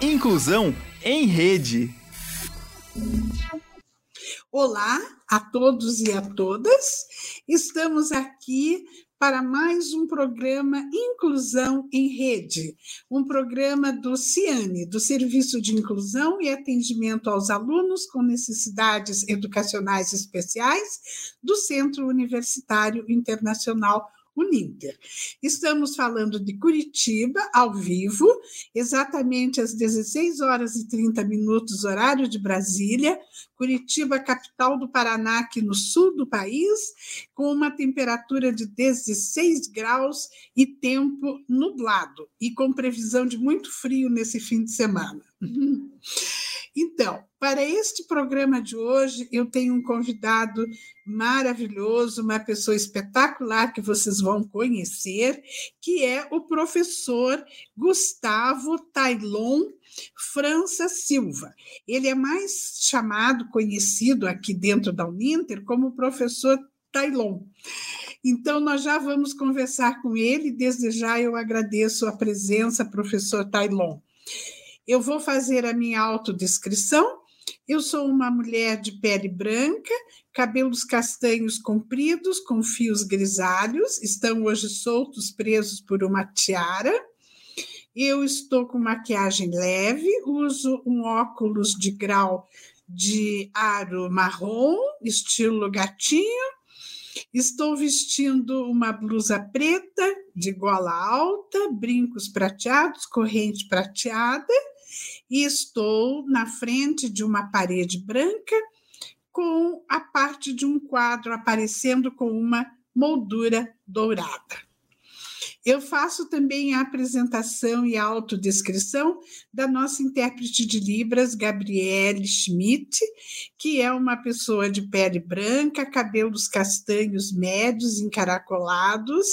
Inclusão em Rede. Olá a todos e a todas. Estamos aqui para mais um programa Inclusão em Rede, um programa do CIANE, do Serviço de Inclusão e Atendimento aos Alunos com Necessidades Educacionais Especiais do Centro Universitário Internacional Uninter. Estamos falando de Curitiba, ao vivo, exatamente às 16 horas e 30 minutos, horário de Brasília. Curitiba, capital do Paraná, aqui no sul do país, com uma temperatura de 16 graus e tempo nublado, e com previsão de muito frio nesse fim de semana. Então, para este programa de hoje, eu tenho um convidado maravilhoso, uma pessoa espetacular que vocês vão conhecer, que é o professor Gustavo Tailon França Silva. Ele é mais chamado, conhecido aqui dentro da Uninter como professor Tailon. Então, nós já vamos conversar com ele. Desde já eu agradeço a presença, professor Tailon. Eu vou fazer a minha autodescrição. Eu sou uma mulher de pele branca, cabelos castanhos compridos com fios grisalhos, estão hoje soltos, presos por uma tiara. Eu estou com maquiagem leve, uso um óculos de grau de aro marrom, estilo gatinho. Estou vestindo uma blusa preta de gola alta, brincos prateados, corrente prateada e estou na frente de uma parede branca com a parte de um quadro aparecendo com uma moldura dourada. Eu faço também a apresentação e a autodescrição da nossa intérprete de Libras, Gabriele Schmidt, que é uma pessoa de pele branca, cabelos castanhos médios, encaracolados.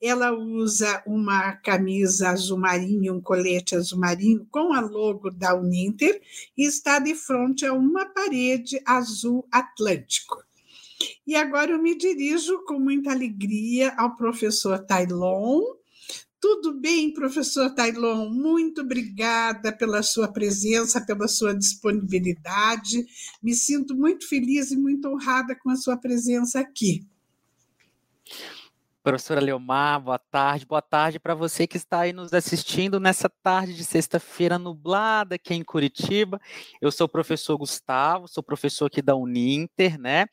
Ela usa uma camisa azul marinho, um colete azul marinho com a logo da Uninter e está de frente a uma parede azul atlântico. E agora eu me dirijo com muita alegria ao professor Tailon. Tudo bem, professor Tailon? Muito obrigada pela sua presença, pela sua disponibilidade. Me sinto muito feliz e muito honrada com a sua presença aqui. Professora Leomar, boa tarde. Boa tarde para você que está aí nos assistindo nessa tarde de sexta-feira nublada aqui em Curitiba. Eu sou o professor Gustavo, sou professor aqui da Uninter, né?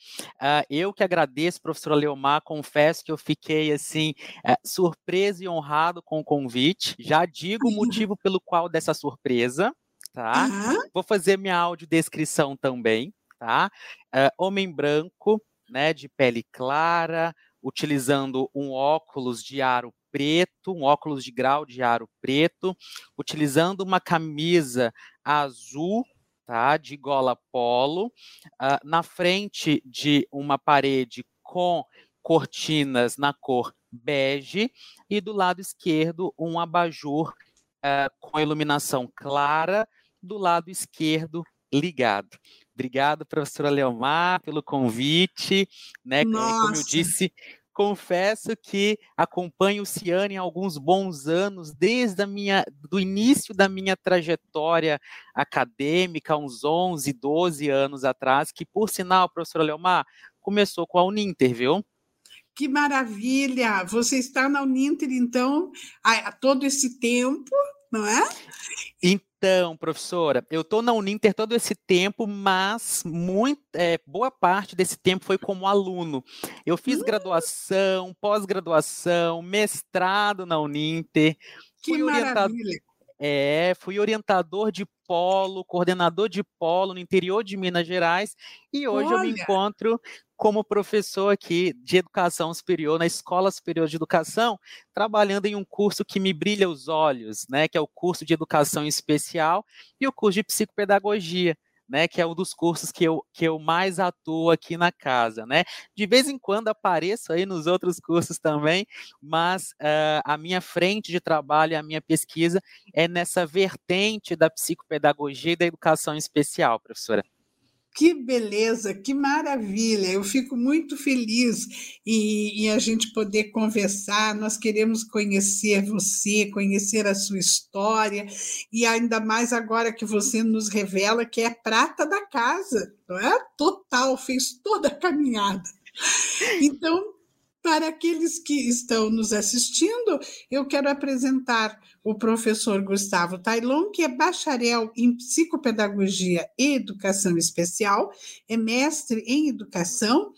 Uh, eu que agradeço, professora Leomar, confesso que eu fiquei, assim, uh, surpreso e honrado com o convite. Já digo o motivo pelo qual dessa surpresa, tá? Uhum. Vou fazer minha audiodescrição também, tá? Uh, homem branco, né, de pele clara, utilizando um óculos de aro preto, um óculos de grau de aro preto, utilizando uma camisa azul, tá, de gola polo, uh, na frente de uma parede com cortinas na cor bege e do lado esquerdo um abajur uh, com iluminação clara, do lado esquerdo ligado. Obrigado, professora Leomar, pelo convite. Né? Como eu disse, confesso que acompanho o Ciane há alguns bons anos, desde a minha, do início da minha trajetória acadêmica, uns 11, 12 anos atrás, que, por sinal, professora Leomar, começou com a Uninter, viu? Que maravilha! Você está na Uninter, então, há todo esse tempo, não é? Então, professora, eu estou na Uninter todo esse tempo, mas muito, é, boa parte desse tempo foi como aluno. Eu fiz hum. graduação, pós-graduação, mestrado na Uninter. Que fui maravilha! É, fui orientador de polo, coordenador de polo no interior de Minas Gerais, e hoje Olha. eu me encontro como professor aqui de educação superior na Escola Superior de Educação, trabalhando em um curso que me brilha os olhos, né, que é o curso de educação especial e o curso de psicopedagogia. Né, que é um dos cursos que eu, que eu mais atuo aqui na casa, né? De vez em quando apareço aí nos outros cursos também, mas uh, a minha frente de trabalho, a minha pesquisa é nessa vertente da psicopedagogia e da educação especial, professora. Que beleza, que maravilha! Eu fico muito feliz em, em, a gente poder conversar. Nós queremos conhecer você, conhecer a sua história, e ainda mais agora que você nos revela que é prata da casa, não é? Total, fez toda a caminhada. Então, para aqueles que estão nos assistindo, eu quero apresentar o professor Gustavo Tailon, que é bacharel em psicopedagogia e educação especial, é mestre em educação,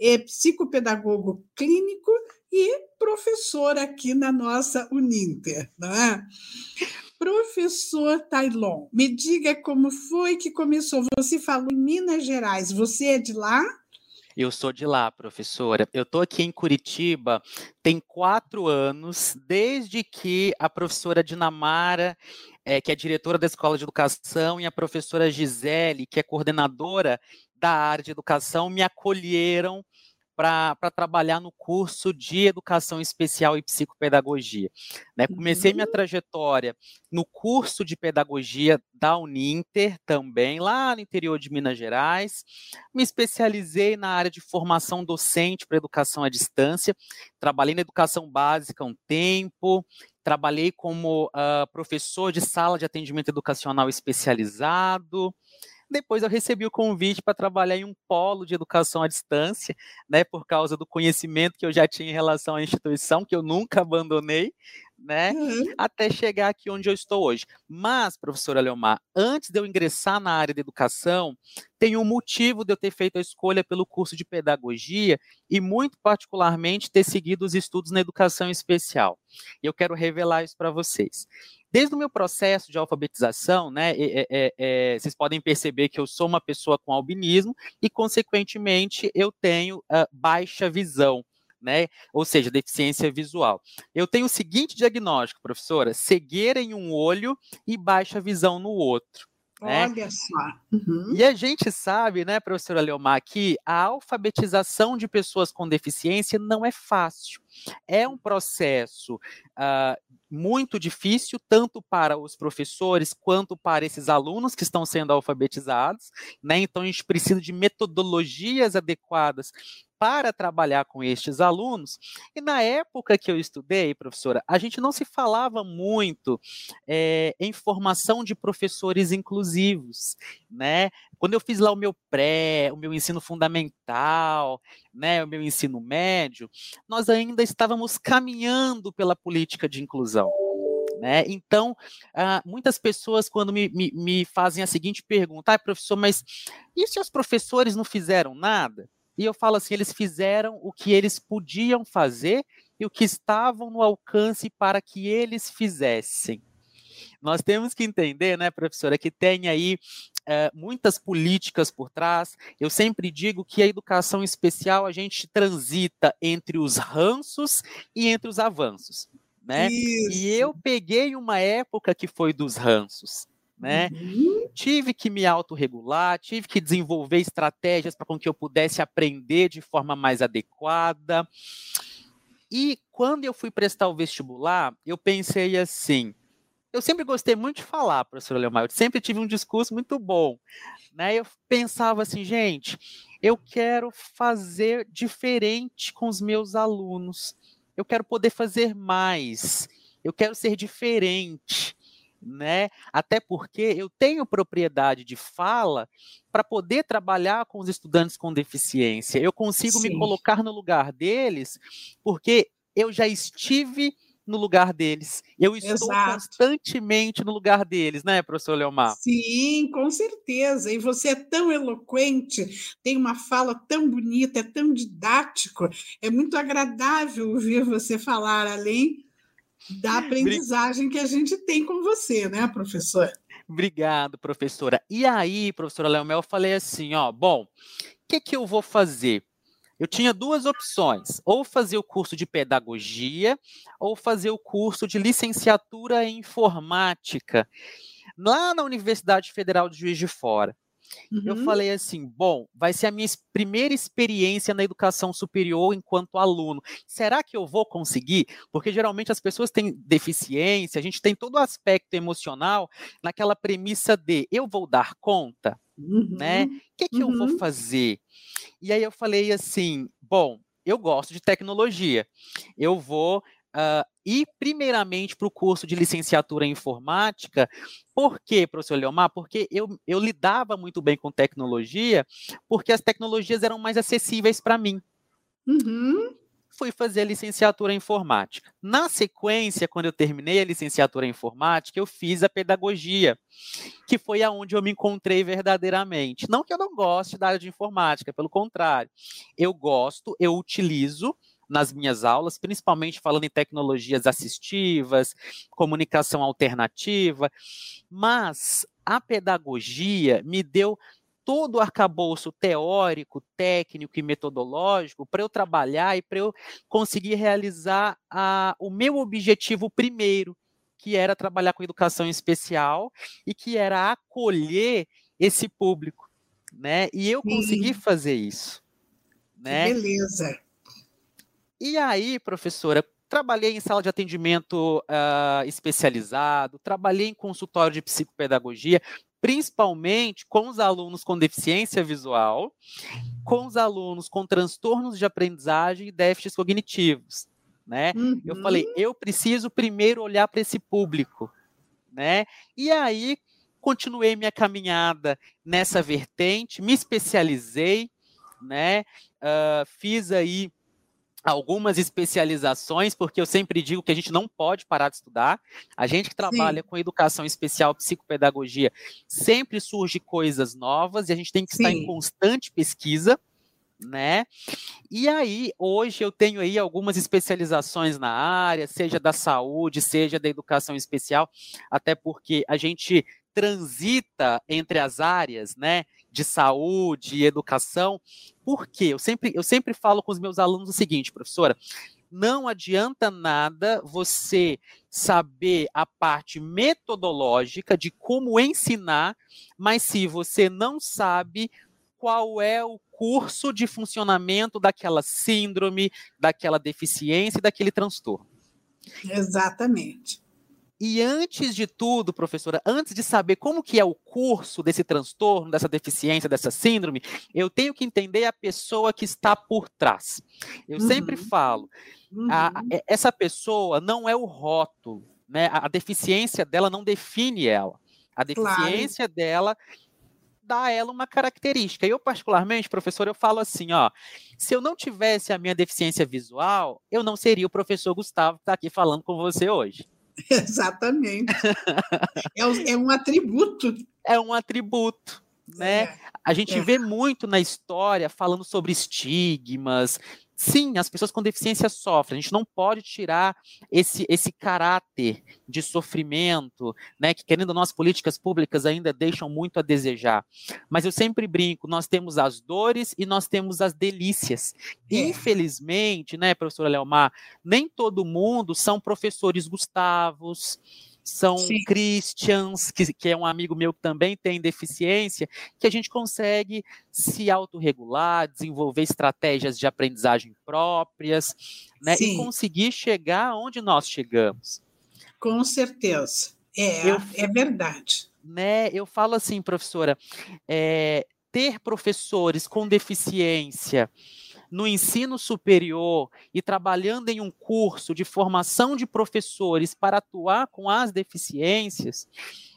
é psicopedagogo clínico e professor aqui na nossa Uninter, não é? Professor Tailon, me diga como foi que começou. Você falou em Minas Gerais, você é de lá? Eu sou de lá, professora. Eu estou aqui em Curitiba tem quatro anos, desde que a professora Dinamara, é, que é diretora da Escola de Educação, e a professora Gisele, que é coordenadora da área de educação, me acolheram para trabalhar no curso de Educação Especial e Psicopedagogia. Né? Comecei uhum. minha trajetória no curso de Pedagogia da Uninter, também, lá no interior de Minas Gerais. Me especializei na área de formação docente para educação à distância. Trabalhei na educação básica um tempo, trabalhei como uh, professor de sala de atendimento educacional especializado. Depois eu recebi o convite para trabalhar em um polo de educação à distância, né, por causa do conhecimento que eu já tinha em relação à instituição, que eu nunca abandonei, né, uhum. até chegar aqui onde eu estou hoje. Mas, professora Leomar, antes de eu ingressar na área de educação, tem um motivo de eu ter feito a escolha pelo curso de pedagogia e, muito particularmente, ter seguido os estudos na educação especial. E eu quero revelar isso para vocês. Desde o meu processo de alfabetização, né, é, é, é, vocês podem perceber que eu sou uma pessoa com albinismo e, consequentemente, eu tenho uh, baixa visão. Né? Ou seja, deficiência visual. Eu tenho o seguinte diagnóstico, professora: cegueira em um olho e baixa visão no outro. Né? Olha só. Uhum. E a gente sabe, né, professora Leomar, que a alfabetização de pessoas com deficiência não é fácil. É um processo uh, muito difícil, tanto para os professores quanto para esses alunos que estão sendo alfabetizados. Né? Então, a gente precisa de metodologias adequadas para trabalhar com estes alunos. E na época que eu estudei, professora, a gente não se falava muito é, em formação de professores inclusivos, né? Quando eu fiz lá o meu pré, o meu ensino fundamental, né, o meu ensino médio, nós ainda estávamos caminhando pela política de inclusão. Né? Então, uh, muitas pessoas, quando me, me, me, fazem a seguinte pergunta, ah, professor, mas e se os professores não fizeram nada? E eu falo assim: eles fizeram o que eles podiam fazer e o que estavam no alcance para que eles fizessem. Nós temos que entender, né, professora, que tem aí é, muitas políticas por trás. Eu sempre digo que a educação especial a gente transita entre os ranços e entre os avanços. Né? E eu peguei uma época que foi dos ranços né? Uhum. Tive que me autorregular, tive que desenvolver estratégias para que eu pudesse aprender de forma mais adequada. E quando eu fui prestar o vestibular, eu pensei assim, eu sempre gostei muito de falar, professora Leomar, eu sempre tive um discurso muito bom, né? Eu pensava assim, gente, eu quero fazer diferente com os meus alunos, eu quero poder fazer mais, eu quero ser diferente né? Até porque eu tenho propriedade de fala para poder trabalhar com os estudantes com deficiência. Eu consigo Sim. me colocar no lugar deles, porque eu já estive no lugar deles. Eu estou Exato. constantemente no lugar deles, né, professor Leomar? Sim, com certeza. E você é tão eloquente, tem uma fala tão bonita, é tão didático, é muito agradável ouvir você falar, além da aprendizagem que a gente tem com você, né, professor? Obrigado, professora. E aí, professora Leomel, eu falei assim, ó, bom, o que, que eu vou fazer? Eu tinha duas opções, ou fazer o curso de pedagogia, ou fazer o curso de licenciatura em informática, lá na Universidade Federal de Juiz de Fora. Uhum. eu falei assim: bom, vai ser a minha primeira experiência na educação superior enquanto aluno. Será que eu vou conseguir? Porque geralmente as pessoas têm deficiência, a gente tem todo o aspecto emocional naquela premissa de eu vou dar conta, uhum. né? O que, que uhum. eu vou uhum. fazer? E aí eu falei assim: bom, eu gosto de tecnologia, eu vou uh, ir primeiramente para o curso de licenciatura em informática. Por quê, professor Leomar? Porque eu, eu lidava muito bem com tecnologia, porque as tecnologias eram mais acessíveis para mim. Uhum fui fazer a licenciatura em informática. Na sequência, quando eu terminei a licenciatura em informática, eu fiz a pedagogia, que foi aonde eu me encontrei verdadeiramente. Não que eu não goste da área de informática, pelo contrário. Eu gosto, eu utilizo, nas minhas aulas, principalmente falando em tecnologias assistivas, comunicação alternativa, mas a pedagogia me deu todo o arcabouço teórico, técnico e metodológico para eu trabalhar e para eu conseguir realizar a, o meu objetivo primeiro, que era trabalhar com educação especial e que era acolher esse público, né? E eu consegui fazer isso, né? Que beleza. E aí, professora, trabalhei em sala de atendimento uh, especializado, trabalhei em consultório de psicopedagogia, principalmente com os alunos com deficiência visual, com os alunos com transtornos de aprendizagem e déficits cognitivos. Né? Uhum. Eu falei, eu preciso primeiro olhar para esse público, né? E aí continuei minha caminhada nessa vertente, me especializei, né? Uh, fiz aí algumas especializações, porque eu sempre digo que a gente não pode parar de estudar. A gente que trabalha Sim. com educação especial, psicopedagogia, sempre surge coisas novas e a gente tem que Sim. estar em constante pesquisa, né? E aí, hoje eu tenho aí algumas especializações na área, seja da saúde, seja da educação especial, até porque a gente transita entre as áreas, né, de saúde e educação. Por quê? Eu sempre, eu sempre falo com os meus alunos o seguinte, professora, não adianta nada você saber a parte metodológica de como ensinar, mas se você não sabe qual é o curso de funcionamento daquela síndrome, daquela deficiência, daquele transtorno. Exatamente. E antes de tudo, professora, antes de saber como que é o curso desse transtorno, dessa deficiência, dessa síndrome, eu tenho que entender a pessoa que está por trás. Eu uhum. sempre falo, uhum. a, essa pessoa não é o rótulo, né? A, a, deficiência dela não define ela. A deficiência claro. dela dá a ela uma característica. Eu, particularmente, professor, eu falo assim, ó, se eu não tivesse a minha deficiência visual, eu não seria o professor Gustavo que está aqui falando com você hoje. Exatamente. é, é, um atributo. É um atributo. Né? É, a gente é. vê muito na história falando sobre estigmas, Sim, as pessoas com deficiência sofrem. A gente não pode tirar esse, esse caráter de sofrimento, né? Que querendo nossas políticas públicas ainda deixam muito a desejar. Mas eu sempre brinco: nós temos as dores e nós temos as delícias. É. Infelizmente, né, professora Leomar, nem todo mundo são professores Gustavos são Sim. Christians, que, que é um amigo meu que também tem deficiência, que a gente consegue se autorregular, desenvolver estratégias de aprendizagem próprias, né? Sim. E conseguir chegar onde nós chegamos. Com certeza. É, eu, é verdade. Né, eu falo assim, professora, é, ter professores com deficiência no ensino superior e trabalhando em um curso de formação de professores para atuar com as deficiências,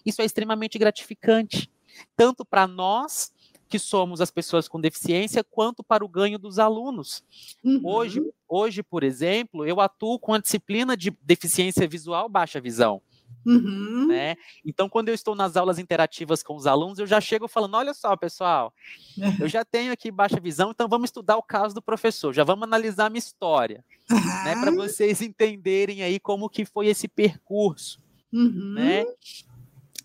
isso é extremamente gratificante, tanto para nós que somos as pessoas com deficiência, quanto para o ganho dos alunos. Uhum. Hoje, hoje, por exemplo, eu atuo com a disciplina de deficiência visual baixa visão. Uhum. Né? Então, quando eu estou nas aulas interativas com os alunos, eu já chego falando: olha só, pessoal, eu já tenho aqui baixa visão, então vamos estudar o caso do professor, já vamos analisar a minha história, uhum. né, para vocês entenderem aí como que foi esse percurso. Uhum. Né?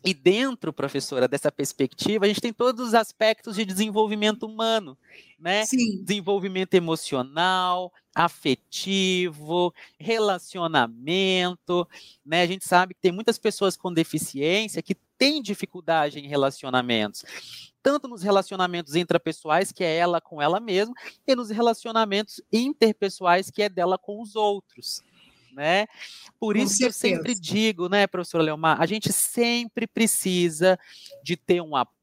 E dentro, professora, dessa perspectiva, a gente tem todos os aspectos de desenvolvimento humano, né? Sim. Desenvolvimento emocional, afetivo, relacionamento, né? A gente sabe que tem muitas pessoas com deficiência que têm dificuldade em relacionamentos. tanto nos relacionamentos intrapessoais, que é ela com ela mesma, e nos relacionamentos interpessoais, que é dela com os outros. Né? Por com isso certeza. que eu sempre digo, né, professora Leomar, a gente sempre precisa de ter um apoio,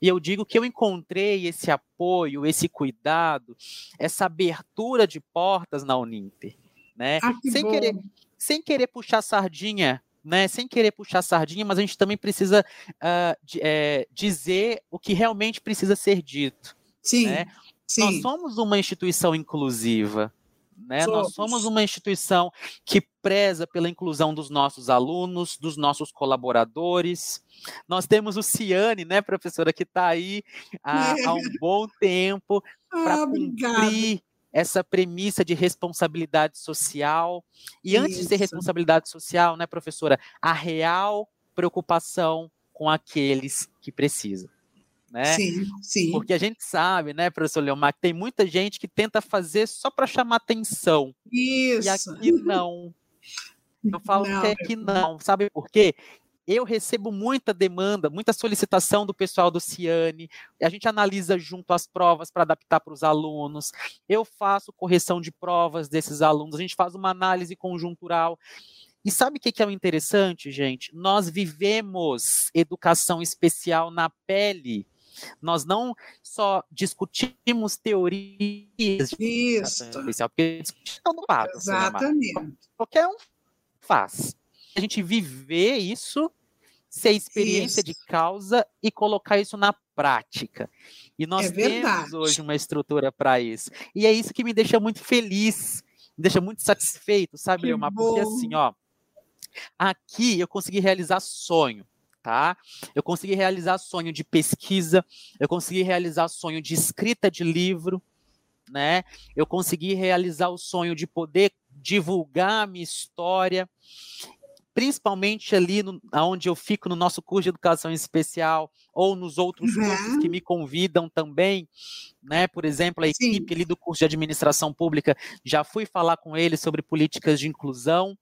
e eu digo que eu encontrei esse apoio, esse cuidado, essa abertura de portas na Uninter, né? Ah, que sem bom. querer sem querer puxar sardinha né, sem querer puxar sardinha, mas a gente também precisa uh, de, é, dizer o que realmente precisa ser dito. Sim, né? sim. Nós somos uma instituição inclusiva. Né? Somos. Nós somos uma instituição que preza pela inclusão dos nossos alunos, dos nossos colaboradores. Nós temos o Ciane, né, professora, que está aí há, há, um bom tempo para ah, cumprir essa premissa de responsabilidade social. E Isso. antes de ser responsabilidade social, né, professora, a real preocupação com aqueles que precisam. Né? Sim, sim. Porque a gente sabe, né, professor Leomar, que tem muita gente que tenta fazer só para chamar atenção. Isso. E aqui não. Eu falo não, que aqui não. Sabe por quê? eu recebo muita demanda, muita solicitação do pessoal do Ciane, a gente analisa junto as provas para adaptar para os alunos, eu faço correção de provas desses alunos, a gente faz uma análise conjuntural. E sabe o que é o interessante, gente? Nós vivemos educação especial na pele. Nós não só discutimos teorias de Isso. especial, porque discussão não faz. Exatamente. Qualquer um faz. A gente viver isso ser experiência isso. de causa e colocar isso na prática. E nós é temos hoje uma estrutura para isso. E é isso que me deixa muito feliz, me deixa muito satisfeito, sabe, Leomar? Porque assim, ó, aqui eu consegui realizar sonho. Tá? Eu consegui realizar sonho de pesquisa, eu consegui realizar sonho de escrita de livro, né? Eu consegui realizar o sonho de poder divulgar a minha história principalmente ali no, onde eu fico no nosso curso de educação especial ou nos outros uhum. cursos que me convidam também, né? Por exemplo, a equipe Sim. ali do curso de administração pública já fui falar com eles sobre políticas de inclusão,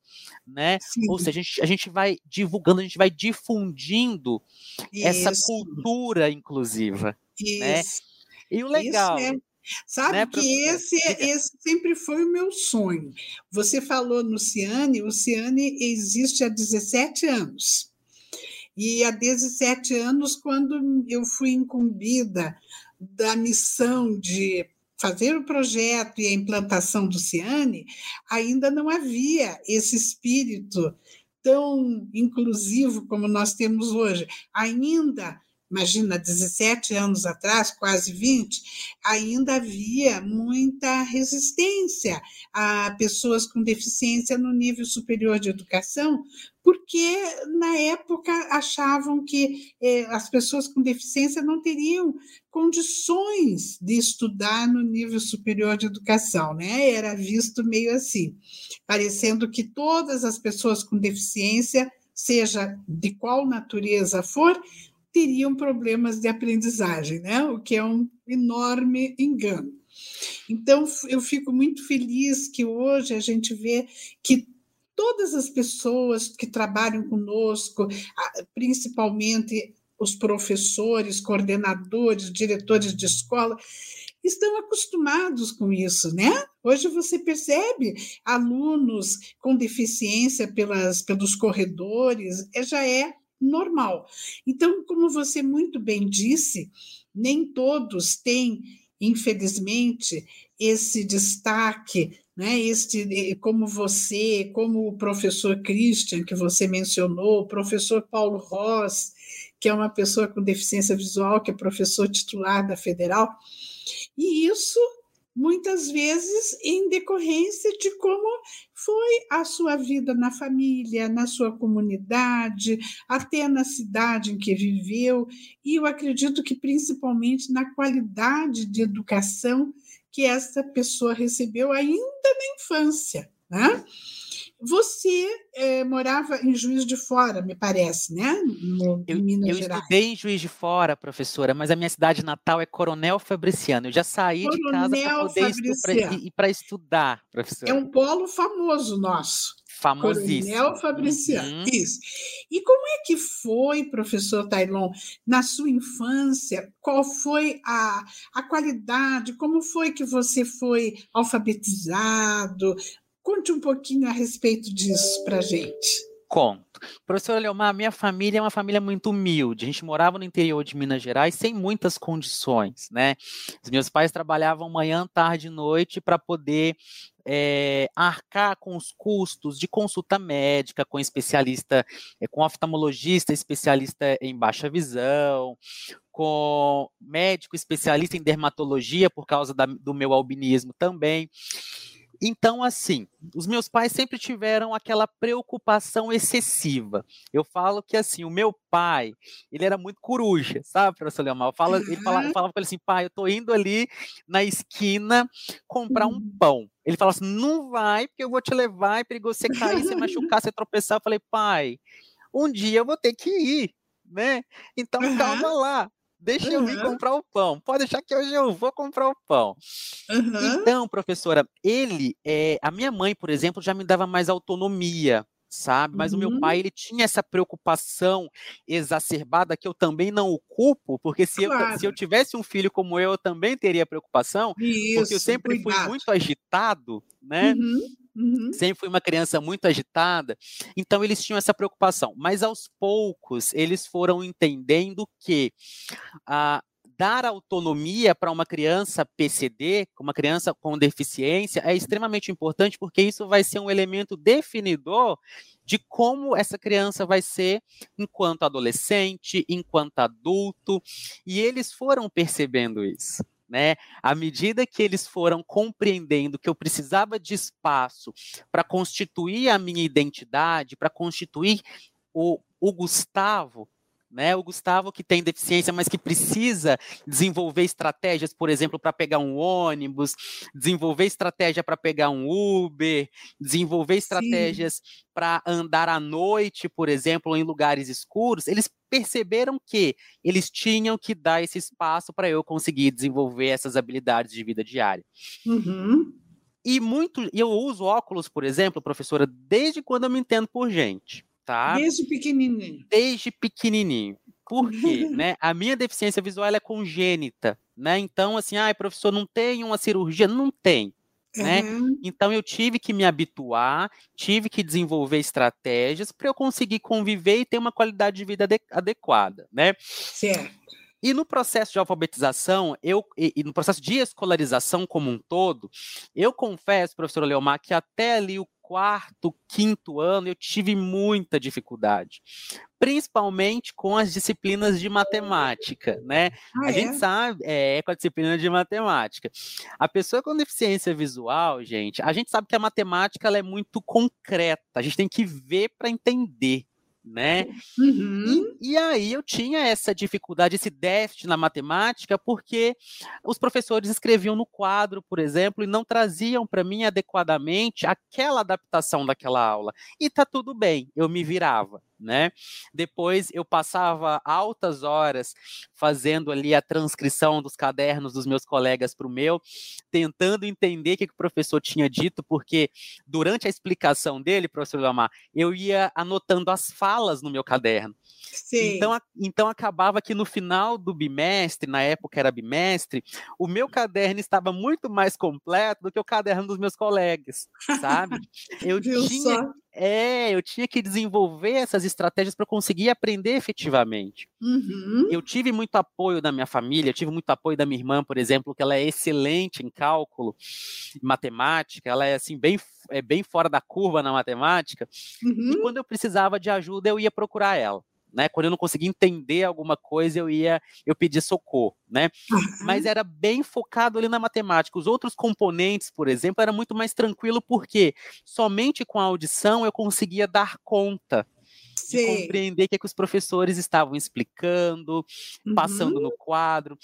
né? Sim. Ou seja, a gente, a gente vai divulgando, a gente vai difundindo Isso. essa cultura inclusiva, né? Isso. né? E o legal, é Sabe né, que esse, esse sempre foi o meu sonho. Você falou no Ciane, o Ciane existe há 17 anos. E há 17 anos, quando eu fui incumbida da missão de fazer o projeto e a implantação do Ciane, ainda não havia esse espírito tão inclusivo como nós temos hoje. Ainda imagina, 17 anos atrás, quase 20, ainda havia muita resistência a pessoas com deficiência no nível superior de educação, porque na época achavam que eh, as pessoas com deficiência não teriam condições de estudar no nível superior de educação, né? Era visto meio assim, parecendo que todas as pessoas com deficiência, seja de qual natureza for, teriam problemas de aprendizagem, né? o que é um enorme engano. Então, eu fico muito feliz que hoje a gente vê que todas as pessoas que trabalham conosco, principalmente os professores, coordenadores, diretores de escola, estão acostumados com isso, né? Hoje você percebe alunos com deficiência pelas, pelos corredores, é, já é normal. Então, como você muito bem disse, nem todos têm, infelizmente, esse destaque, né? Este, como você, como o professor Christian, que você mencionou, o professor Paulo Ross, que é uma pessoa com deficiência visual, que é professor titular da Federal. E isso muitas vezes em decorrência de como foi a sua vida na família, na sua comunidade, até na cidade em que viveu, e eu acredito que principalmente na qualidade de educação que essa pessoa recebeu ainda na infância, né? Você é, morava em Juiz de Fora, me parece, né? No, eu, Minas eu Gerais. estudei em Juiz de Fora, professora, mas a minha cidade natal é Coronel Fabriciano. Eu já saí Coronel de casa para poder ir para estudar, professora. É um polo famoso nosso. Famosíssimo. Coronel Fabriciano, uhum. isso. E como é que foi, professor Tailon, na sua infância? Qual foi a, a qualidade? Como foi que você foi alfabetizado? Conte um pouquinho a respeito disso para gente. Conto. Professora Leomar, minha família é uma família muito humilde. A gente morava no interior de Minas Gerais sem muitas condições, né? Os meus pais trabalhavam manhã, tarde e noite para poder é, arcar com os custos de consulta médica com especialista, é, com oftalmologista especialista em baixa visão, com médico especialista em dermatologia por causa da, do meu albinismo também. Então, assim, os meus pais sempre tiveram aquela preocupação excessiva. Eu falo que, assim, o meu pai, ele era muito coruja, sabe, professor Leomar? Falo, ele falava, falava com ele assim, pai, eu tô indo ali na esquina comprar um uhum. pão. Ele falava assim, não vai, porque eu vou te levar, é perigoso você cair, você machucar, você tropeçar. Eu falei, pai, um dia eu vou ter que ir, né? Então, calma lá. Deixa uhum. eu ir comprar o pão. Pode deixar que hoje eu vou comprar o pão. Uhum. Então, professora, ele, é, a minha mãe, por exemplo, já me dava mais autonomia, sabe? Mas uhum. o meu pai, uhum. ele tinha essa preocupação exacerbada que eu também não ocupo, porque se, claro. eu, se eu tivesse um filho como eu, eu também teria preocupação, Isso, porque eu sempre cuidado. fui muito agitado, né? Uhum. Uhum. Sempre fui uma criança muito agitada, então eles tinham essa preocupação. Mas aos poucos eles foram entendendo que a dar autonomia para uma criança PCD, uma criança com deficiência, é extremamente importante porque isso vai ser um elemento definidor de como essa criança vai ser enquanto adolescente, enquanto adulto, e eles foram percebendo isso né? À medida que eles foram compreendendo que eu precisava de espaço para constituir a minha identidade, para constituir o, o Gustavo, né? O Gustavo que tem deficiência, mas que precisa desenvolver estratégias, por exemplo, para pegar um ônibus, desenvolver estratégia para pegar um Uber, desenvolver estratégias para andar à noite, por exemplo, em lugares escuros. Eles perceberam que eles tinham que dar esse espaço para eu conseguir desenvolver essas habilidades de vida diária. Uhum. E muito, eu uso óculos, por exemplo, professora, desde quando eu me entendo por gente tá? Desde pequenininho. Desde pequenininho. Por quê? né? A minha deficiência visual é congênita, né? Então, assim, ah, professor, não tem uma cirurgia? Não tem. Né? Uhum. Então eu tive que me habituar, tive que desenvolver estratégias para eu conseguir conviver e ter uma qualidade de vida adequada, né? Certo. E no processo de alfabetização, eu, e, e, no processo de escolarização como um todo, eu confesso, professora Leomar, que até ali o quarto, quinto ano, eu tive muita dificuldade, principalmente com as disciplinas de matemática, né? Ah, a é? gente sabe, é, com a disciplina de matemática. A pessoa com deficiência visual, gente, a gente sabe que a matemática ela é muito concreta, a gente tem que ver para entender né? Uhum. E, e, aí eu tinha essa dificuldade, esse déficit na matemática, porque os professores escreviam no quadro, por exemplo, e não traziam para mim adequadamente aquela adaptação daquela aula. E tá tudo bem, eu me virava né? Depois eu passava altas horas fazendo ali a transcrição dos cadernos dos meus colegas para o meu, tentando entender o que, que, o professor tinha dito, porque durante a explicação dele, professor Lamar, eu ia anotando as falas no meu caderno. Sim. Então, então acabava que no final do bimestre, na época era bimestre, o meu caderno estava muito mais completo do que o caderno dos meus colegas, sabe? Eu tinha? É, eu tinha que desenvolver essas estratégias para conseguir aprender efetivamente. Uhum. Eu tive muito apoio da minha família, tive muito apoio da minha irmã, por exemplo, que ela é excelente em cálculo, em matemática, ela é assim bem é bem fora da curva na matemática. Uhum. E quando eu precisava de ajuda, eu ia procurar ela né? Quando eu não conseguia entender alguma coisa, eu ia, eu pedia socorro, né? Uhum. Mas era bem focado ali na matemática. Os outros componentes, por exemplo, era muito mais tranquilo porque somente com a audição eu conseguia dar conta Sim. compreender o que, é que os professores estavam explicando, uhum. passando no quadro.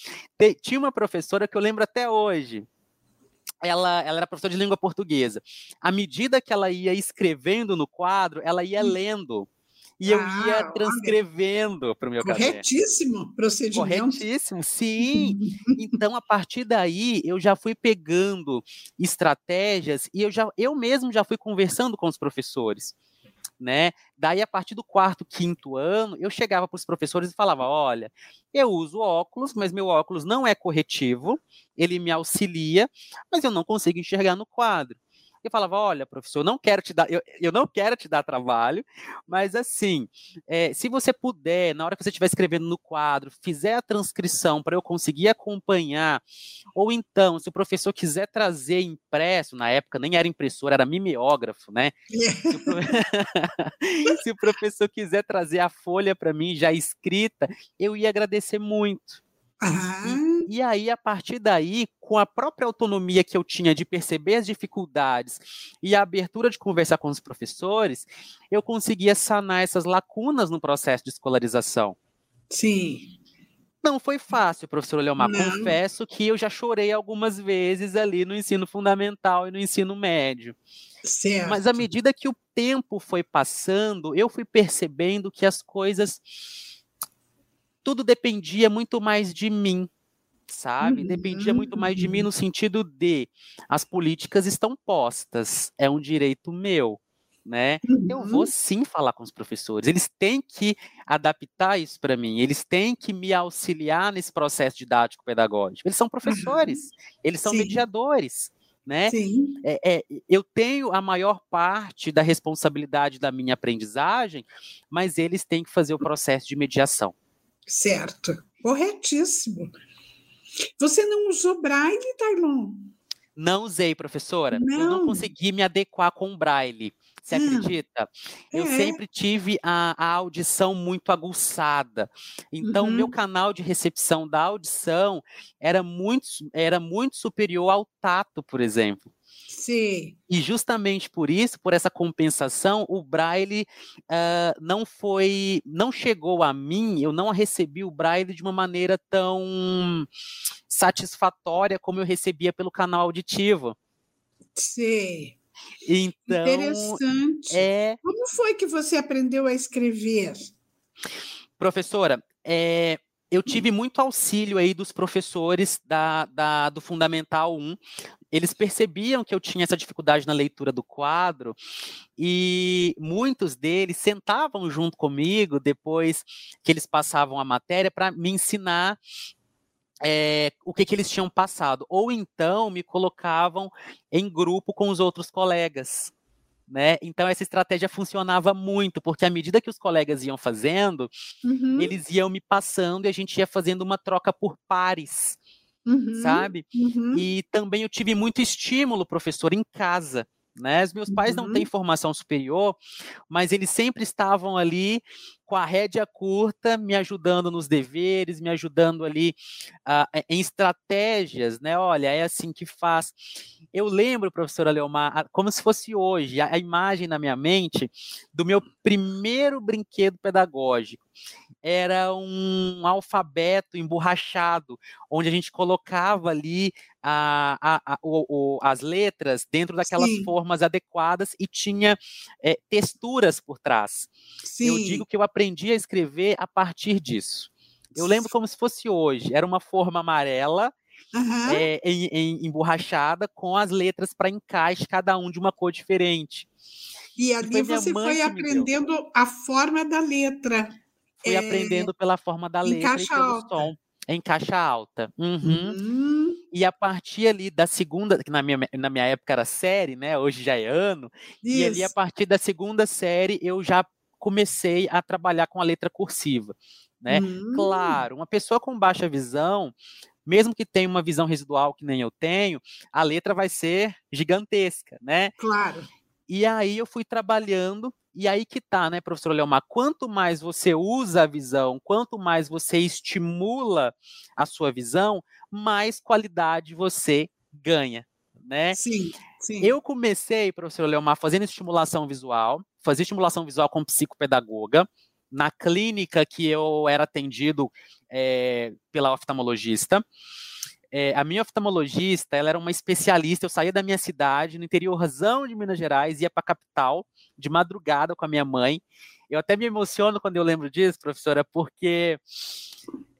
Tinha uma professora que eu lembro até hoje, ela, ela era professora de língua portuguesa. À medida que ela ia escrevendo no quadro, ela ia lendo. E eu ah, ia transcrevendo para o meu caderno. Corretíssimo procedimento. Corretíssimo, sim. então, a partir daí, eu já fui pegando estratégias e eu, já, eu mesmo já fui conversando com os professores né? Daí, a partir do quarto, quinto ano, eu chegava para os professores e falava: olha, eu uso óculos, mas meu óculos não é corretivo, ele me auxilia, mas eu não consigo enxergar no quadro e falava: olha, professor, não quero te dar, eu, eu não quero te dar trabalho, mas assim, é, se você puder, na hora que você estiver escrevendo no quadro, fizer a transcrição para eu conseguir acompanhar, ou então, se o professor quiser trazer impresso, na época nem era impressor, era mimeógrafo, né? se, o se o professor quiser trazer a folha para mim já escrita, eu ia agradecer muito. E, e, aí, a partir daí, com a própria autonomia que eu tinha de perceber as dificuldades e a abertura de conversar com os professores, eu conseguia sanar essas lacunas no processo de escolarização. Sim. Não foi fácil, professor Leomar. Não. Confesso que eu já chorei algumas vezes ali no ensino fundamental e no ensino médio. Certo. Mas à medida que o tempo foi passando, eu fui percebendo que as coisas tudo dependia muito mais de mim, sabe? Uhum. Dependia muito mais de mim uhum. no sentido de as políticas estão postas, é um direito meu, né? Uhum. Eu vou sim falar com os professores, eles têm que adaptar isso para mim, eles têm que me auxiliar nesse processo didático pedagógico. Eles são professores, uhum. eles são sim. mediadores. Né? É, é, eu tenho a maior parte da responsabilidade da minha aprendizagem, mas eles têm que fazer o processo de mediação. Certo, corretíssimo. Você não usou braille, Tailon? Não usei, professora. Não. Eu não consegui me adequar com o braille. Você hum. acredita? Eu é. sempre tive a, a, audição muito aguçada. Então, uhum. meu canal de recepção da audição era muito, era muito superior ao tato, por exemplo. Sim. E justamente por isso, por essa compensação, o Braille uh, não foi, não chegou a mim, eu não recebi o Braille de uma maneira tão satisfatória como eu recebia pelo canal auditivo. Sim. Então, Interessante. É... Como foi que você aprendeu a escrever? Professora, é, eu tive muito auxílio aí dos professores da, da, do Fundamental 1, eles percebiam que eu tinha essa dificuldade na leitura do quadro e muitos deles sentavam junto comigo depois que eles passavam a matéria para me ensinar é, o que, que eles tinham passado, ou então me colocavam em grupo com os outros colegas. Né? Então essa estratégia funcionava muito, porque à medida que os colegas iam fazendo, uhum. eles iam me passando e a gente ia fazendo uma troca por pares. Uhum, sabe? Uhum. E também eu tive muito estímulo, professor, em casa. Né? Os meus pais não têm uhum. formação superior, mas eles sempre estavam ali com a rédea curta, me ajudando nos deveres, me ajudando ali uh, em estratégias, né? Olha, é assim que faz. Eu lembro, professora Leomar, como se fosse hoje, a, a imagem na minha mente do meu primeiro brinquedo pedagógico era um alfabeto emborrachado, onde a gente colocava ali a, a, a, o, o, as letras dentro daquelas Sim. formas adequadas e tinha é, texturas por trás. Sim. Eu digo que eu aprendi a escrever a partir disso. Eu lembro como se fosse hoje. Era uma forma amarela, uhum. é, em, em, emborrachada, com as letras para encaixe, cada um de uma cor diferente. E ali você foi aprendendo a forma da letra fui é... aprendendo pela forma da letra e pelo alta. som. Em caixa alta. Uhum. Uhum. E a partir ali da segunda, que na minha, na minha época era série, né? Hoje já é ano. Isso. E ali a partir da segunda série eu já comecei a trabalhar com a letra cursiva. Né? Uhum. Claro, uma pessoa com baixa visão, mesmo que tenha uma visão residual que nem eu tenho, a letra vai ser gigantesca, né? Claro. E aí eu fui trabalhando e aí que tá, né, professor Leomar? Quanto mais você usa a visão, quanto mais você estimula a sua visão, mais qualidade você ganha, né? Sim, sim. Eu comecei, professor Leomar, fazendo estimulação visual, fazia estimulação visual com psicopedagoga, na clínica que eu era atendido é, pela oftalmologista. é, a minha oftalmologista, ela era uma especialista. Eu saía da minha cidade, no interiorzão de Minas Gerais, ia para a capital de madrugada com a minha mãe. Eu até me emociono quando eu lembro disso, professora, porque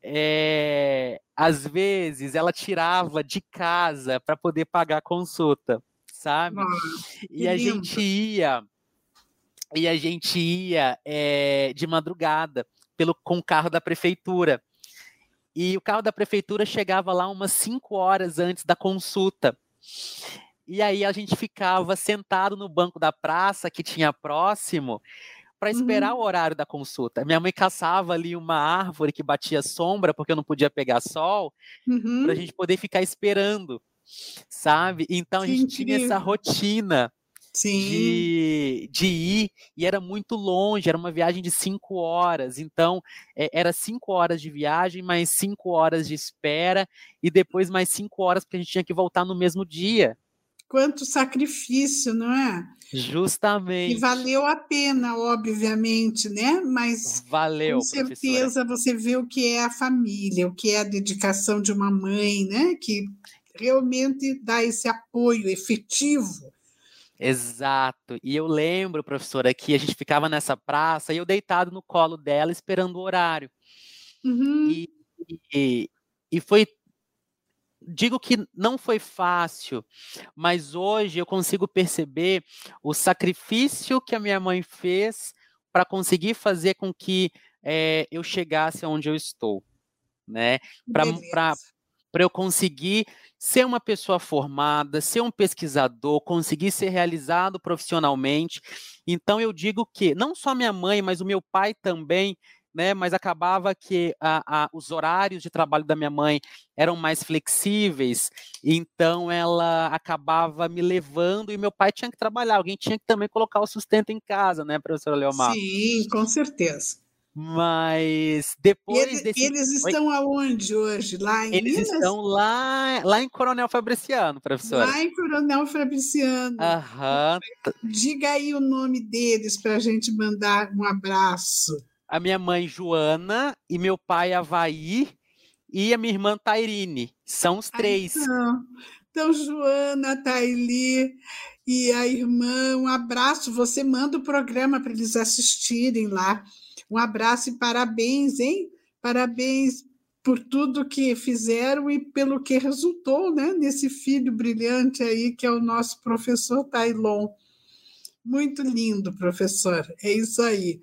é, às vezes ela tirava de casa para poder pagar a consulta, sabe? e a lindo. gente ia e a gente ia é, de madrugada pelo com o carro da prefeitura. E o carro da prefeitura chegava lá umas 5 horas antes da consulta. E aí a gente ficava sentado no banco da praça que tinha próximo para esperar uhum. o horário da consulta. Minha mãe caçava ali uma árvore que batia sombra porque eu não podia pegar sol, uhum. para a gente poder ficar esperando, sabe? Então a gente tinha essa rotina de, de ir, e era muito longe, era uma viagem de cinco horas, então é, era cinco horas de viagem, mais cinco horas de espera, e depois mais cinco horas, porque a gente tinha que voltar no mesmo dia. Quanto sacrifício, não é? Justamente. E valeu a pena, obviamente, né? Mas valeu, com certeza professora. você vê o que é a família, o que é a dedicação de uma mãe, né? Que realmente dá esse apoio efetivo Exato. E eu lembro, professora, que a gente ficava nessa praça e eu deitado no colo dela esperando o horário. Uhum. E, e, e foi. Digo que não foi fácil, mas hoje eu consigo perceber o sacrifício que a minha mãe fez para conseguir fazer com que é, eu chegasse onde eu estou, né? Para eu conseguir ser uma pessoa formada, ser um pesquisador, conseguir ser realizado profissionalmente. Então eu digo que não só minha mãe, mas o meu pai também, né? Mas acabava que a, a, os horários de trabalho da minha mãe eram mais flexíveis, então ela acabava me levando e meu pai tinha que trabalhar. Alguém tinha que também colocar o sustento em casa, né, professora Leomar? Sim, com certeza. Mas depois eles, desse... eles estão Oi? aonde hoje? Lá em Eles Minas? estão lá, lá em Coronel Fabriciano, professora. Lá em Coronel Fabriciano. Aham. Diga aí o nome deles para a gente mandar um abraço. A minha mãe Joana e meu pai Havaí e a minha irmã Tairine. São os três. então, então, Joana, Taili e a irmã, um abraço. Você manda o programa para eles assistirem lá. Um abraço e parabéns, hein? Parabéns por tudo que fizeram e pelo que resultou, né? Nesse filho brilhante aí que é o nosso professor Tailon. Muito lindo, professor. É isso aí.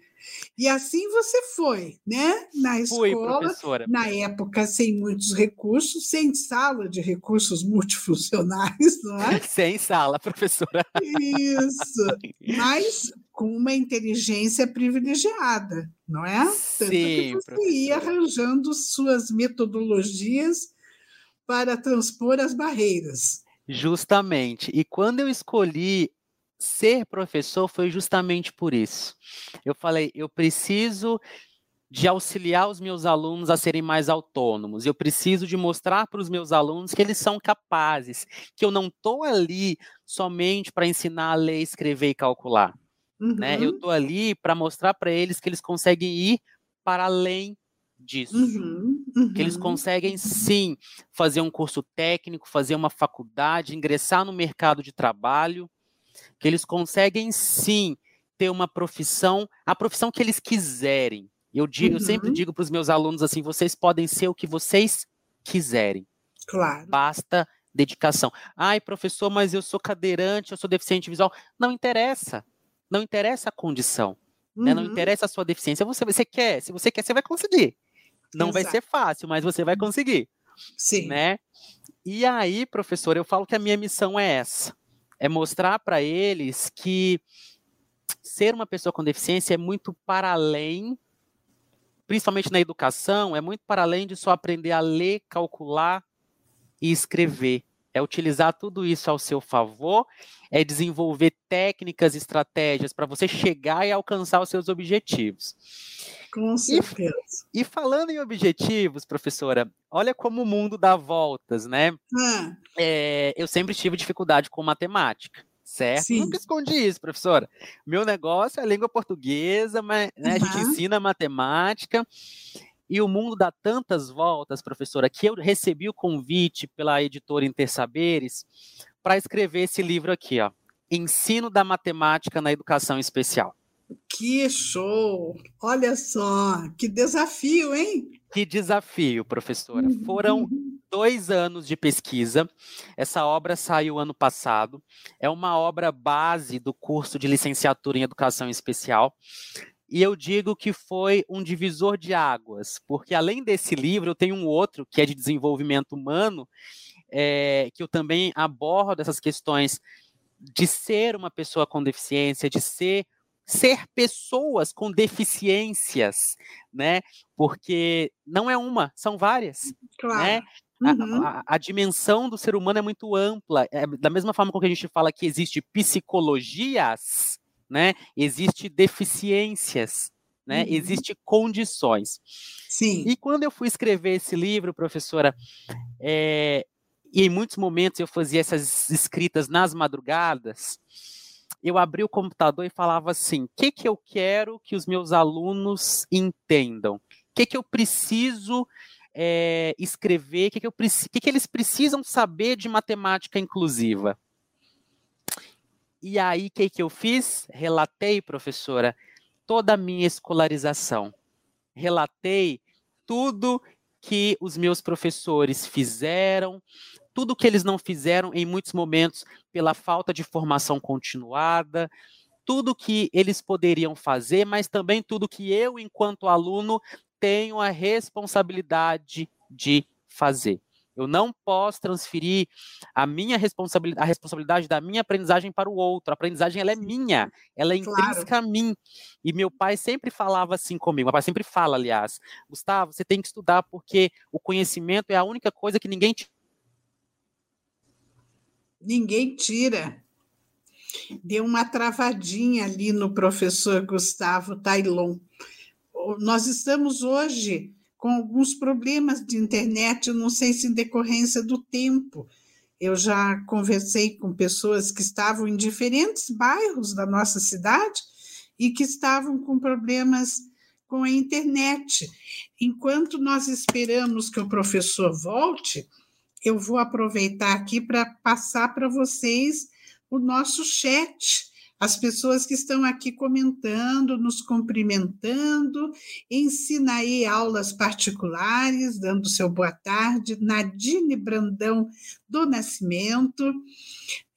E assim você foi, né? Na escola, Fui, na época sem muitos recursos, sem sala de recursos multifuncionais, não é? sem sala, professora. Isso. Mas com uma inteligência privilegiada, não é? Tanto Sim, que você ia arranjando suas metodologias para transpor as barreiras. Justamente. E quando eu escolhi ser professor foi justamente por isso. Eu falei, eu preciso de auxiliar os meus alunos a serem mais autônomos. Eu preciso de mostrar para os meus alunos que eles são capazes, que eu não estou ali somente para ensinar a ler, escrever e calcular. Uhum. Né? Eu estou ali para mostrar para eles que eles conseguem ir para além disso. Uhum, uhum. Que eles uhum. conseguem, sim, fazer um curso técnico, fazer uma faculdade, ingressar no mercado de trabalho que eles conseguem sim ter uma profissão, a profissão que eles quiserem. Eu, digo, uhum. eu sempre uhum. digo para os meus alunos assim: vocês podem ser o que vocês quiserem. Claro. Basta dedicação. Ai, professor, mas eu sou cadeirante, eu sou deficiente visual. Não interessa. Não interessa a condição. Uhum. Né? Não uhum. interessa a sua deficiência. Você, você quer, se você quer, você vai conseguir. Não Exato. vai ser fácil, mas você vai conseguir. Sim. Né? E aí, professor, eu falo que a minha missão é essa é mostrar para eles que ser uma pessoa com deficiência é muito para além, principalmente na educação, é muito para além de só aprender a ler, calcular e escrever. É utilizar tudo isso ao seu favor, é desenvolver técnicas, estratégias para você chegar e alcançar os seus objetivos. Com certeza. E, e, falando em objetivos, professora, olha como o mundo dá voltas, né? Ah. É, eu sempre tive dificuldade com matemática, certo? Sim. Nunca escondi isso, professora. Meu negócio é a língua portuguesa, mas né, uhum. a gente ensina matemática. E o mundo dá tantas voltas, professora, que eu recebi o convite pela editora Intersaberes para escrever esse livro aqui, ó. Ensino da Matemática na Educação Especial. Que show! Olha só, que desafio, hein? Que desafio, professora. Uhum. Foram dois anos de pesquisa. Essa obra saiu ano passado. É uma obra base do curso de licenciatura em Educação Especial. E eu digo que foi um divisor de águas, porque além desse livro, eu tenho um outro que é de desenvolvimento humano, é, que eu também abordo essas questões de ser uma pessoa com deficiência, de ser ser pessoas com deficiências, né? Porque não é uma, são várias, claro. né? Uhum. A, a, a, dimensão do ser humano é muito ampla. É, da mesma forma como a gente fala que existe psicologias, né? Existe deficiências, né? Uhum. Existe condições. Sim. E quando eu fui escrever esse livro, professora, é, e em muitos momentos eu fazia essas escritas nas madrugadas, eu abri o computador e falava assim: o que, que eu quero que os meus alunos entendam? O que, que eu preciso é, escrever? O que, que, eu, que, que eles precisam saber de matemática inclusiva? E aí, o que, que eu fiz? Relatei, professora, toda a minha escolarização. Relatei tudo que os meus professores fizeram, tudo que eles não fizeram em muitos momentos pela falta de formação continuada, tudo que eles poderiam fazer, mas também tudo que eu, enquanto aluno, tenho a responsabilidade de fazer. Eu não posso transferir a minha responsabilidade, a responsabilidade da minha aprendizagem para o outro. A aprendizagem ela é minha, ela é intrínseca claro. a mim. E meu pai sempre falava assim comigo. Meu pai sempre fala, aliás, Gustavo, você tem que estudar porque o conhecimento é a única coisa que ninguém te ninguém tira. Deu uma travadinha ali no professor Gustavo Tailon. Nós estamos hoje com alguns problemas de internet, eu não sei se em decorrência do tempo. Eu já conversei com pessoas que estavam em diferentes bairros da nossa cidade e que estavam com problemas com a internet. Enquanto nós esperamos que o professor volte, eu vou aproveitar aqui para passar para vocês o nosso chat as pessoas que estão aqui comentando, nos cumprimentando, ensinaí aulas particulares, dando seu boa tarde, Nadine Brandão do Nascimento,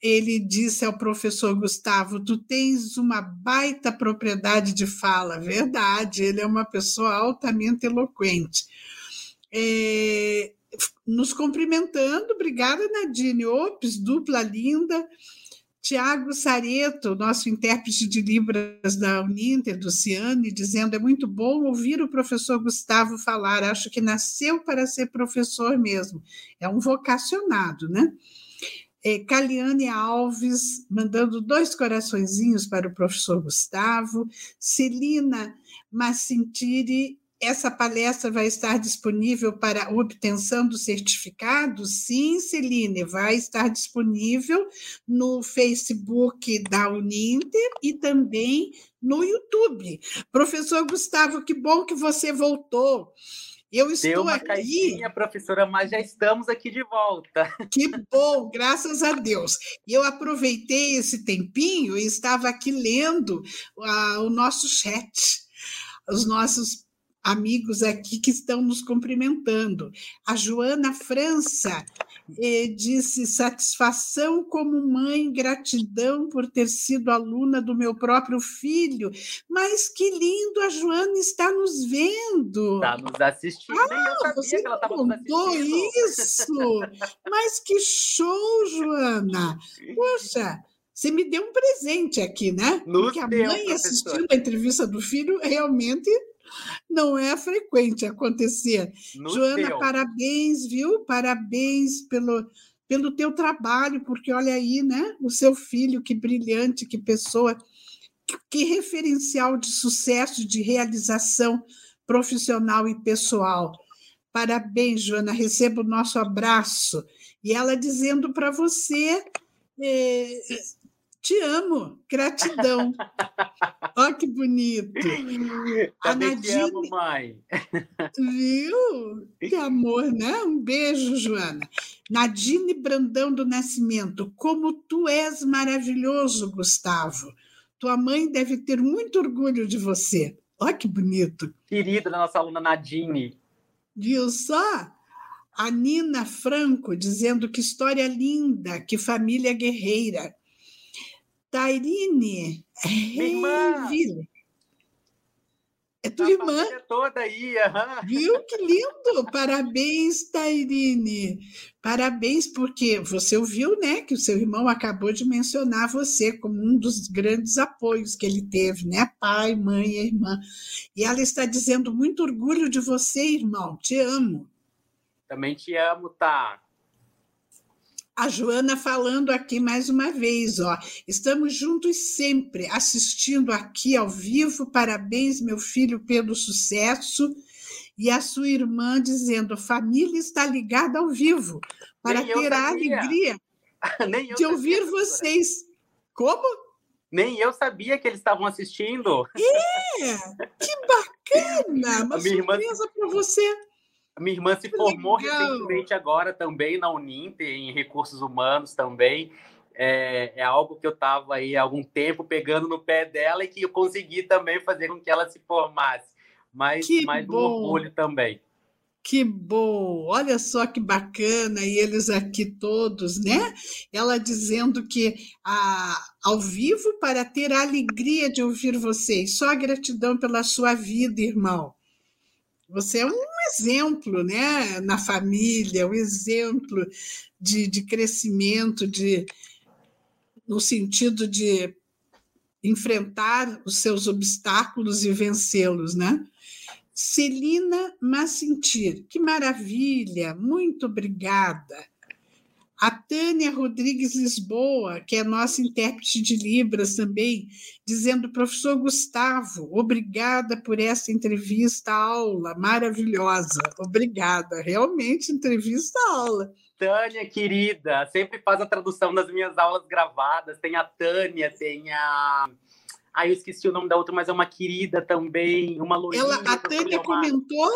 ele disse ao professor Gustavo: Tu tens uma baita propriedade de fala, verdade, ele é uma pessoa altamente eloquente. É, nos cumprimentando, obrigada, Nadine. Ops, dupla linda. Tiago Sareto, nosso intérprete de Libras da Uninter, do Ciane, dizendo: é muito bom ouvir o professor Gustavo falar, acho que nasceu para ser professor mesmo, é um vocacionado, né? É, Caliane Alves, mandando dois coraçõezinhos para o professor Gustavo, Celina Massintiri essa palestra vai estar disponível para obtenção do certificado? Sim, Celine, vai estar disponível no Facebook da Uninter e também no YouTube. Professor Gustavo, que bom que você voltou. Eu estou Deu uma aqui. Caixinha, professora, mas já estamos aqui de volta. Que bom, graças a Deus. Eu aproveitei esse tempinho e estava aqui lendo uh, o nosso chat, os nossos amigos aqui que estão nos cumprimentando. A Joana França eh, disse satisfação como mãe, gratidão por ter sido aluna do meu próprio filho. Mas que lindo, a Joana está nos vendo. Está nos assistindo. Ah, você que ela contou isso. Mas que show, Joana. Poxa, você me deu um presente aqui, né? Nos Porque a mãe assistindo a entrevista do filho realmente não é frequente acontecer. No Joana, teu. parabéns, viu? Parabéns pelo, pelo teu trabalho, porque olha aí, né? O seu filho, que brilhante, que pessoa, que, que referencial de sucesso, de realização profissional e pessoal. Parabéns, Joana, receba o nosso abraço. E ela dizendo para você. Eh, Te amo, gratidão. Olha que bonito. Também Nadine... te amo, mãe. Viu? Que amor, né? Um beijo, Joana. Nadine Brandão do Nascimento, como tu és maravilhoso, Gustavo. Tua mãe deve ter muito orgulho de você. Olha que bonito. Querida da nossa aluna Nadine. Viu só? A Nina Franco dizendo que história linda, que família guerreira. Tairine Reiville. É tua a irmã. toda aí. Uhum. Viu que lindo? Parabéns, Tairine. Parabéns, porque você ouviu, né, que o seu irmão acabou de mencionar você como um dos grandes apoios que ele teve, né? Pai, mãe e irmã. E ela está dizendo muito orgulho de você, irmão. Te amo. Também te amo, tá? A Joana falando aqui mais uma vez, ó. Estamos juntos sempre, assistindo aqui ao vivo. Parabéns, meu filho, pelo sucesso. E a sua irmã dizendo: família está ligada ao vivo, para Nem ter a alegria de ouvir sabia, vocês. Como? Nem eu sabia que eles estavam assistindo. É! Que bacana! Uma surpresa irmã... para você. Minha irmã se formou Legal. recentemente agora também na Uninter, em recursos humanos também. É, é, algo que eu estava aí há algum tempo pegando no pé dela e que eu consegui também fazer com que ela se formasse. Mas que mais bom. um orgulho também. Que bom! Olha só que bacana, e eles aqui todos, né? Ela dizendo que a, ao vivo para ter a alegria de ouvir vocês. Só gratidão pela sua vida, irmão. Você é um exemplo né, na família, um exemplo de, de crescimento, de, no sentido de enfrentar os seus obstáculos e vencê-los, né? Celina Massentir, que maravilha, muito obrigada. A Tânia Rodrigues Lisboa, que é nossa intérprete de Libras também, dizendo, professor Gustavo, obrigada por essa entrevista aula maravilhosa. Obrigada, realmente entrevista aula. Tânia, querida, sempre faz a tradução das minhas aulas gravadas. Tem a Tânia, tem a ah, eu esqueci o nome da outra, mas é uma querida também, uma loirinha. Ela, a Tânia comentou,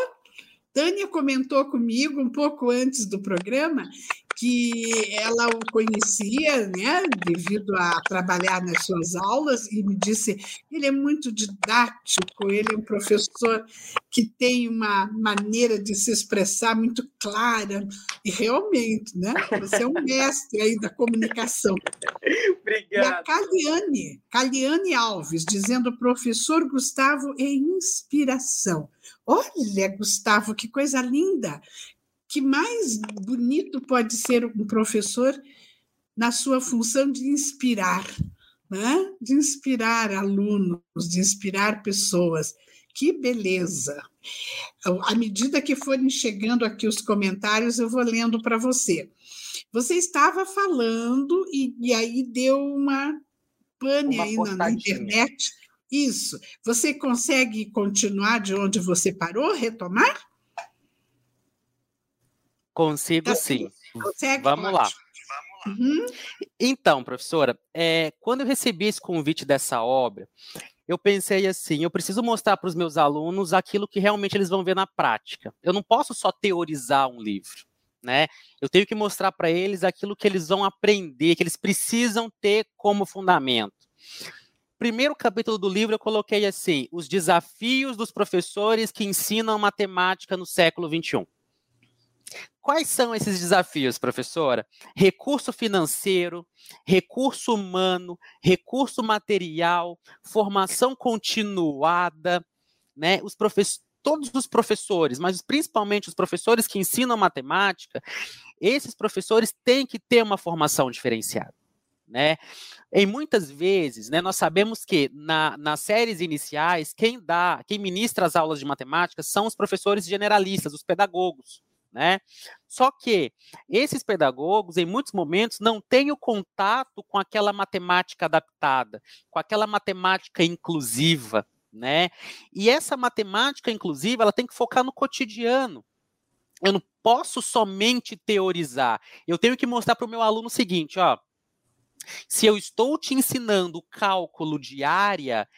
Tânia comentou comigo um pouco antes do programa que ela o conhecia, né, devido a trabalhar nas suas aulas, e me disse: ele é muito didático, ele é um professor que tem uma maneira de se expressar muito clara, e realmente, né, você é um mestre aí da comunicação. Obrigada. E a Caliane, Caliane Alves, dizendo: professor Gustavo é inspiração. Olha, Gustavo, que coisa linda! Que mais bonito pode ser um professor na sua função de inspirar, né? de inspirar alunos, de inspirar pessoas. Que beleza! À medida que forem chegando aqui os comentários, eu vou lendo para você. Você estava falando e, e aí deu uma pane uma aí na, na internet. Isso. Você consegue continuar de onde você parou, retomar? Consigo sim. Consegue? Vamos lá. Uhum. Então, professora, é, quando eu recebi esse convite dessa obra, eu pensei assim: eu preciso mostrar para os meus alunos aquilo que realmente eles vão ver na prática. Eu não posso só teorizar um livro. Né? Eu tenho que mostrar para eles aquilo que eles vão aprender, que eles precisam ter como fundamento. Primeiro capítulo do livro eu coloquei assim: os desafios dos professores que ensinam matemática no século XXI. Quais são esses desafios, professora? Recurso financeiro, recurso humano, recurso material, formação continuada, né? Os professores todos os professores, mas principalmente os professores que ensinam matemática, esses professores têm que ter uma formação diferenciada. Né? Em muitas vezes, né, nós sabemos que na, nas séries iniciais, quem dá, quem ministra as aulas de matemática são os professores generalistas, os pedagogos né? Só que esses pedagogos, em muitos momentos, não têm o contato com aquela matemática adaptada, com aquela matemática inclusiva, né? E essa matemática inclusiva, ela tem que focar no cotidiano. Eu não posso somente teorizar. Eu tenho que mostrar para o meu aluno o seguinte, ó. Se eu estou te ensinando cálculo de área,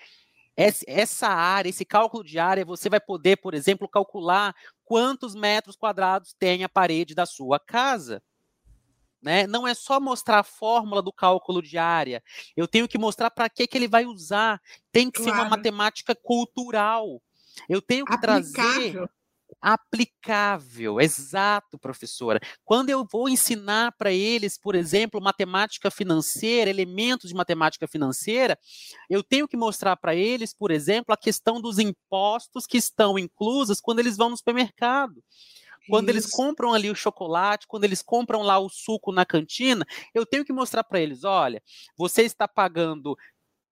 essa área, esse cálculo de área, você vai poder, por exemplo, calcular quantos metros quadrados tem a parede da sua casa. Né? Não é só mostrar a fórmula do cálculo de área, eu tenho que mostrar para que, que ele vai usar. Tem que claro. ser uma matemática cultural. Eu tenho que Aplicável. trazer aplicável. Exato, professora. Quando eu vou ensinar para eles, por exemplo, matemática financeira, elementos de matemática financeira, eu tenho que mostrar para eles, por exemplo, a questão dos impostos que estão inclusos quando eles vão no supermercado. Quando Isso. eles compram ali o chocolate, quando eles compram lá o suco na cantina, eu tenho que mostrar para eles: olha, você está pagando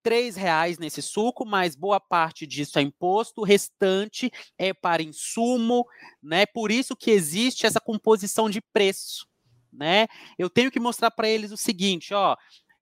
três reais nesse suco, mas boa parte disso é imposto, o restante é para insumo, né? Por isso que existe essa composição de preço, né? Eu tenho que mostrar para eles o seguinte, ó,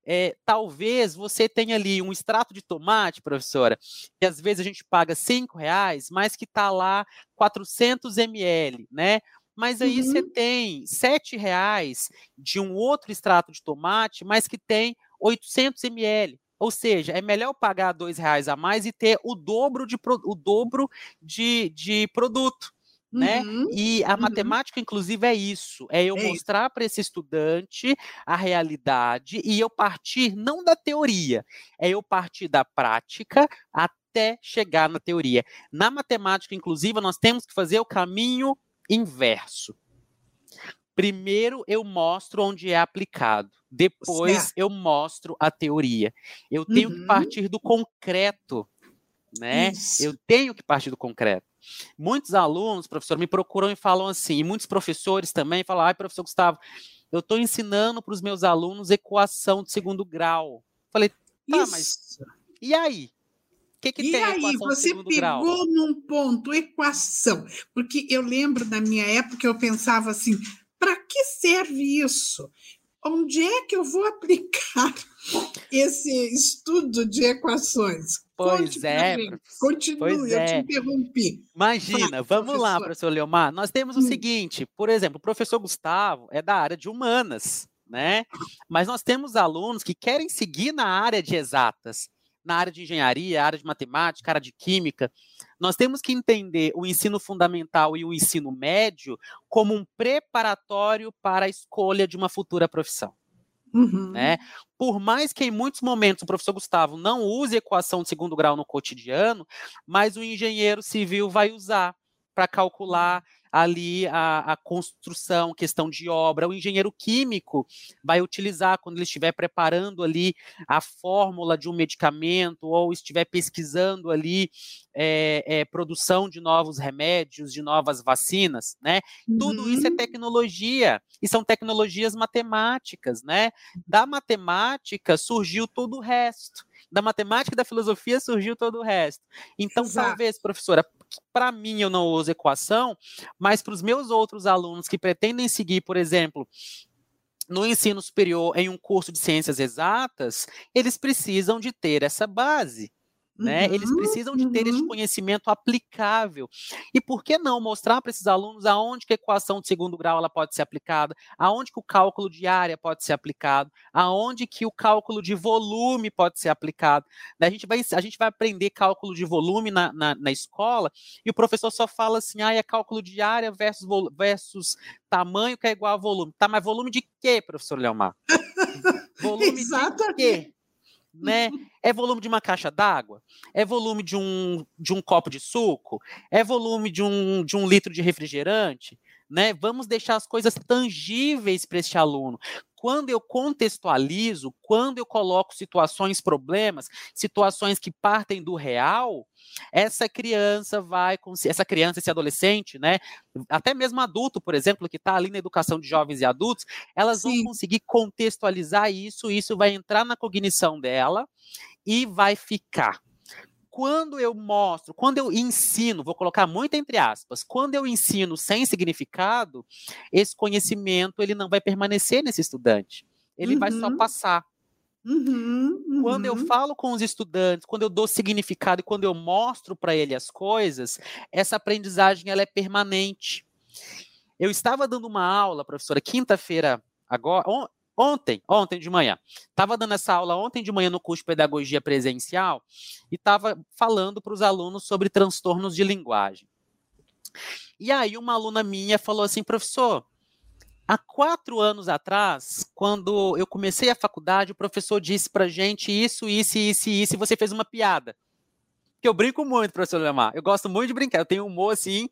é, talvez você tenha ali um extrato de tomate, professora, que às vezes a gente paga cinco reais, mas que está lá 400 ml, né? Mas aí uhum. você tem sete reais de um outro extrato de tomate, mas que tem 800 ml. Ou seja, é melhor pagar dois reais a mais e ter o dobro de, o dobro de, de produto. Né? Uhum, e a uhum. matemática, inclusive, é isso: é eu é mostrar para esse estudante a realidade e eu partir não da teoria, é eu partir da prática até chegar na teoria. Na matemática, inclusive, nós temos que fazer o caminho inverso. Primeiro eu mostro onde é aplicado, depois certo. eu mostro a teoria. Eu tenho uhum. que partir do concreto, né? Isso. Eu tenho que partir do concreto. Muitos alunos, professor, me procuram e falam assim, e muitos professores também falam: ai, professor Gustavo, eu estou ensinando para os meus alunos equação de segundo grau. Falei, tá, Isso. mas e aí? que, que e aí, você pegou grau? num ponto, equação, porque eu lembro da minha época, eu pensava assim, para que serve isso? Onde é que eu vou aplicar esse estudo de equações? Pois Conte é. Continue, pois eu é. te interrompi. Imagina, Fala, vamos professor. lá, professor Leomar. Nós temos o hum. seguinte, por exemplo, o professor Gustavo é da área de humanas, né? Mas nós temos alunos que querem seguir na área de exatas na área de engenharia, área de matemática, área de química, nós temos que entender o ensino fundamental e o ensino médio como um preparatório para a escolha de uma futura profissão. Uhum. Né? Por mais que em muitos momentos o professor Gustavo não use equação de segundo grau no cotidiano, mas o engenheiro civil vai usar para calcular ali a, a, construção, questão de obra. O engenheiro químico vai utilizar quando ele estiver preparando ali a fórmula de um medicamento ou estiver pesquisando ali é, é, produção de novos remédios, de novas vacinas, né? Uhum. Tudo isso é uhum. tecnologia e são tecnologias matemáticas, né? Da matemática surgiu todo o resto da matemática e da filosofia surgiu todo o resto. Então, Exato. talvez, professora, para mim eu não uso equação, mas para os meus outros alunos que pretendem seguir, por exemplo, no ensino superior em um curso de ciências exatas, eles precisam de ter essa base. Né? Uhum, Eles precisam de ter uhum. esse conhecimento aplicável. E por que não mostrar para esses alunos aonde que a equação de segundo grau ela pode ser aplicada, aonde que o cálculo de área pode ser aplicado, aonde que o cálculo de volume pode ser aplicado. A gente vai, a gente vai aprender cálculo de volume na, na, na escola e o professor só fala assim, ah, é cálculo de área versus, versus tamanho que é igual a volume. Tá, mas volume de quê, professor Leomar? volume de quê? Né? É volume de uma caixa d'água? É volume de um, de um copo de suco? É volume de um, de um litro de refrigerante? Né? Vamos deixar as coisas tangíveis para este aluno quando eu contextualizo, quando eu coloco situações, problemas, situações que partem do real, essa criança vai, essa criança, esse adolescente, né, até mesmo adulto, por exemplo, que está ali na educação de jovens e adultos, elas Sim. vão conseguir contextualizar isso, isso vai entrar na cognição dela e vai ficar quando eu mostro, quando eu ensino, vou colocar muito entre aspas, quando eu ensino sem significado, esse conhecimento ele não vai permanecer nesse estudante. Ele uhum. vai só uhum. passar. Uhum, uhum. Quando eu uhum. falo com os estudantes, quando eu dou significado e quando eu mostro para ele as coisas, essa aprendizagem ela é permanente. Eu estava dando uma aula, professora, quinta-feira agora, Ontem, ontem de manhã, estava dando essa aula ontem de manhã no curso de pedagogia presencial e estava falando para os alunos sobre transtornos de linguagem. E aí uma aluna minha falou assim, professor, há quatro anos atrás, quando eu comecei a faculdade, o professor disse para gente isso, isso, isso, isso, e você fez uma piada. Que eu brinco muito, professor Lemar. Eu gosto muito de brincar. Eu tenho humor assim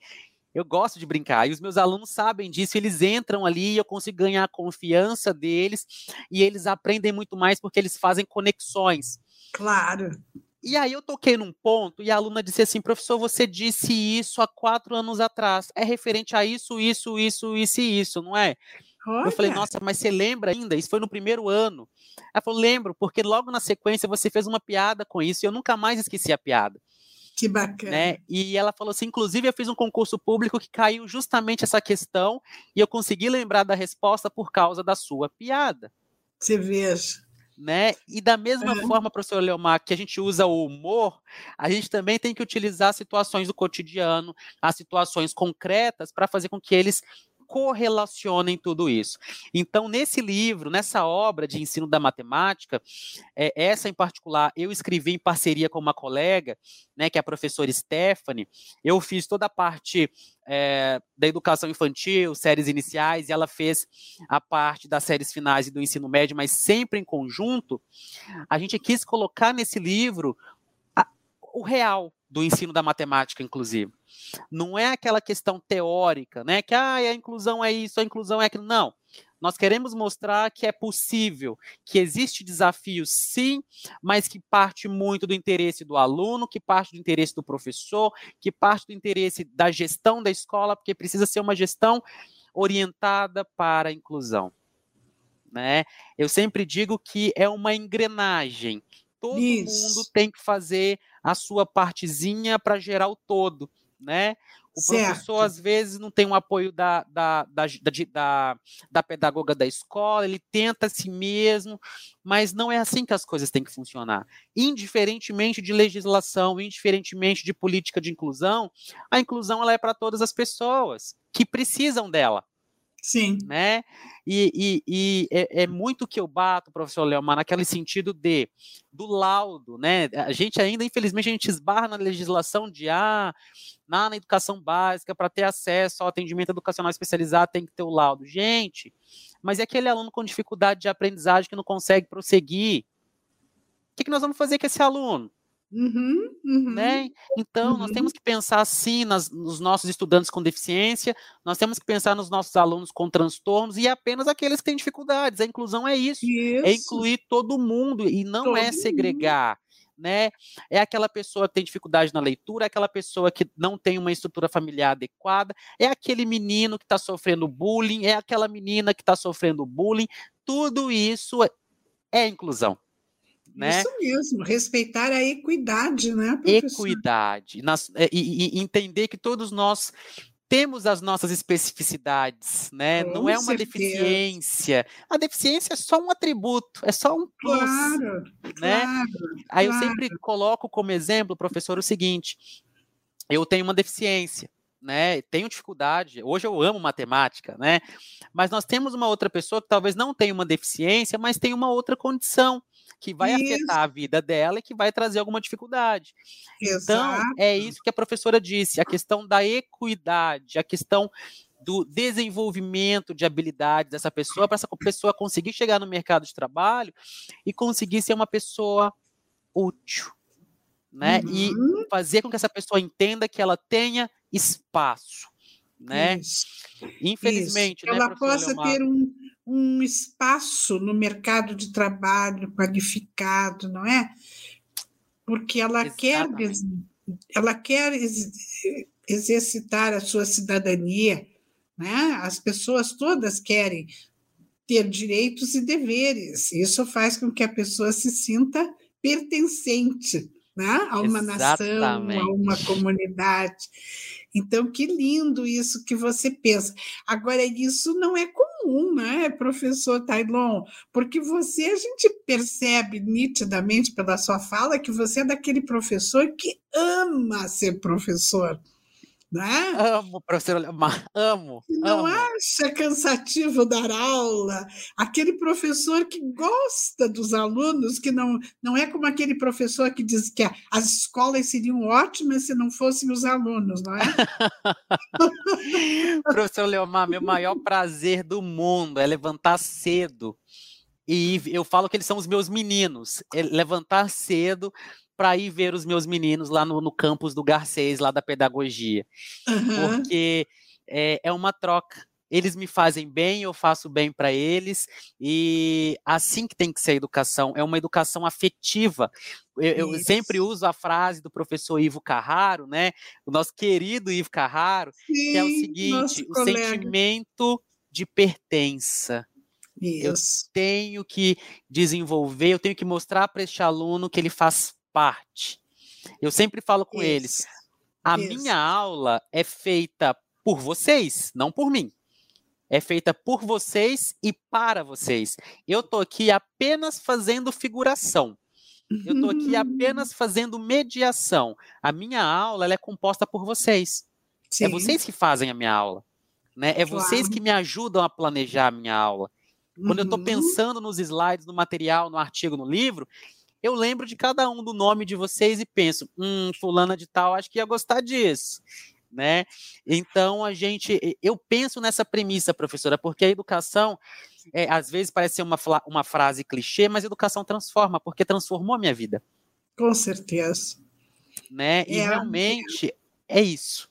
eu gosto de brincar e os meus alunos sabem disso, eles entram ali, eu consigo ganhar a confiança deles e eles aprendem muito mais porque eles fazem conexões. Claro. E aí eu toquei num ponto e a aluna disse assim, professor, você disse isso há quatro anos atrás. É referente a isso, isso, isso, isso e isso, não é? Olha. Eu falei, nossa, mas você lembra ainda? Isso foi no primeiro ano. Ela falou, lembro, porque logo na sequência você fez uma piada com isso e eu nunca mais esqueci a piada. Que bacana. Né? E ela falou assim: inclusive, eu fiz um concurso público que caiu justamente essa questão e eu consegui lembrar da resposta por causa da sua piada. Você veja. Né? E da mesma uhum. forma, professor Leomar, que a gente usa o humor, a gente também tem que utilizar situações do cotidiano, as situações concretas, para fazer com que eles correlacionem tudo isso. Então, nesse livro, nessa obra de ensino da matemática, é, essa em particular, eu escrevi em parceria com uma colega, né, que é a professora Stephanie. Eu fiz toda a parte é, da educação infantil, séries iniciais, e ela fez a parte das séries finais e do ensino médio, mas sempre em conjunto. A gente quis colocar nesse livro o real do ensino da matemática, inclusive. Não é aquela questão teórica, né? Que ah, a inclusão é isso, a inclusão é aquilo. Não. Nós queremos mostrar que é possível, que existe desafio sim, mas que parte muito do interesse do aluno, que parte do interesse do professor, que parte do interesse da gestão da escola, porque precisa ser uma gestão orientada para a inclusão. Né? Eu sempre digo que é uma engrenagem. Todo Isso. mundo tem que fazer a sua partezinha para gerar o todo, né? O certo. professor, às vezes, não tem um apoio da, da, da, da, da pedagoga da escola, ele tenta a si mesmo, mas não é assim que as coisas têm que funcionar. Indiferentemente de legislação, indiferentemente de política de inclusão, a inclusão ela é para todas as pessoas que precisam dela. Sim. Né? E, e, e é, é, muito que eu bato, professor Leomar, naquele sentido de do laudo, né? A gente ainda, infelizmente, a gente esbarra na legislação de ah, na, na educação básica, para ter acesso ao atendimento educacional especializado, tem que ter o laudo. Gente, mas é aquele aluno com dificuldade de aprendizagem que não consegue prosseguir. O que, que nós vamos fazer com esse aluno? Uhum, uhum, né? Então, uhum. nós temos que pensar assim nas, nos nossos estudantes com deficiência, nós temos que pensar nos nossos alunos com transtornos e apenas aqueles que têm dificuldades. A inclusão é isso, é isso. é incluir todo mundo e não todo é segregar. Mundo. Né? É aquela pessoa que tem dificuldade na leitura, é aquela pessoa que não tem uma estrutura familiar adequada, é aquele menino que está sofrendo bullying, é aquela menina que está sofrendo bullying. Tudo isso é, é inclusão. Né? Isso mesmo, respeitar a equidade, né? Professor? Equidade. Nas, é, e, e, entender que todos nós temos as nossas especificidades, né? Com Não é uma certeza. deficiência. A deficiência é só um atributo, é só um plus, claro, né? Claro, Aí claro. eu sempre coloco como exemplo, professor, o seguinte: eu tenho uma deficiência, né? Tenho dificuldade. Hoje eu amo matemática, né? Mas nós temos uma outra pessoa que talvez não tenha uma deficiência, mas tem uma outra condição que vai isso. afetar a vida dela e que vai trazer alguma dificuldade. Exato. Então, é isso que a professora disse, a questão da equidade, a questão do desenvolvimento de habilidades dessa pessoa, para essa pessoa conseguir chegar no mercado de trabalho e conseguir ser uma pessoa útil, né? Uhum. E fazer com que essa pessoa entenda que ela tenha espaço, né? Isso. Infelizmente, Isso. Né, ela possa Leomar? ter um, um espaço no mercado de trabalho qualificado, não é? Porque ela quer ela quer exercitar a sua cidadania, né? As pessoas todas querem ter direitos e deveres. Isso faz com que a pessoa se sinta pertencente né? a uma Exatamente. nação, a uma comunidade. Então, que lindo isso que você pensa. Agora, isso não é comum, né, professor Tailon? Porque você, a gente percebe nitidamente pela sua fala que você é daquele professor que ama ser professor. Né? Amo, professor Leomar, amo. Não amo. acha cansativo dar aula? Aquele professor que gosta dos alunos, que não, não é como aquele professor que diz que as escolas seriam ótimas se não fossem os alunos, não é? professor Leomar, meu maior prazer do mundo é levantar cedo. E eu falo que eles são os meus meninos. É levantar cedo para ir ver os meus meninos lá no, no campus do Garcês, lá da pedagogia. Uhum. Porque é, é uma troca. Eles me fazem bem, eu faço bem para eles, e assim que tem que ser a educação, é uma educação afetiva. Eu, eu, sempre uso a frase do professor Ivo Carraro, né? O nosso querido Ivo Carraro, Sim, que é o seguinte: o colega. sentimento de pertença. Isso. Eu tenho que desenvolver, eu tenho que mostrar para este aluno que ele faz parte. Eu sempre falo com Isso. eles: a Isso. minha aula é feita por vocês, não por mim. É feita por vocês e para vocês. Eu estou aqui apenas fazendo figuração. Eu estou aqui apenas fazendo mediação. A minha aula é composta por vocês. É Sim. É vocês que fazem a minha aula. Né? É claro. vocês que me ajudam a planejar a minha aula. Quando uhum. eu estou pensando nos slides, no material, no artigo, no livro, eu lembro de cada um do nome de vocês e penso, hum, fulana de tal, acho que ia gostar disso. Né? Então a gente, eu penso nessa premissa, professora, porque a educação, é, às vezes parece ser uma, uma frase clichê, mas a educação transforma, porque transformou a minha vida. Com certeza. Né? E é, realmente é. é isso.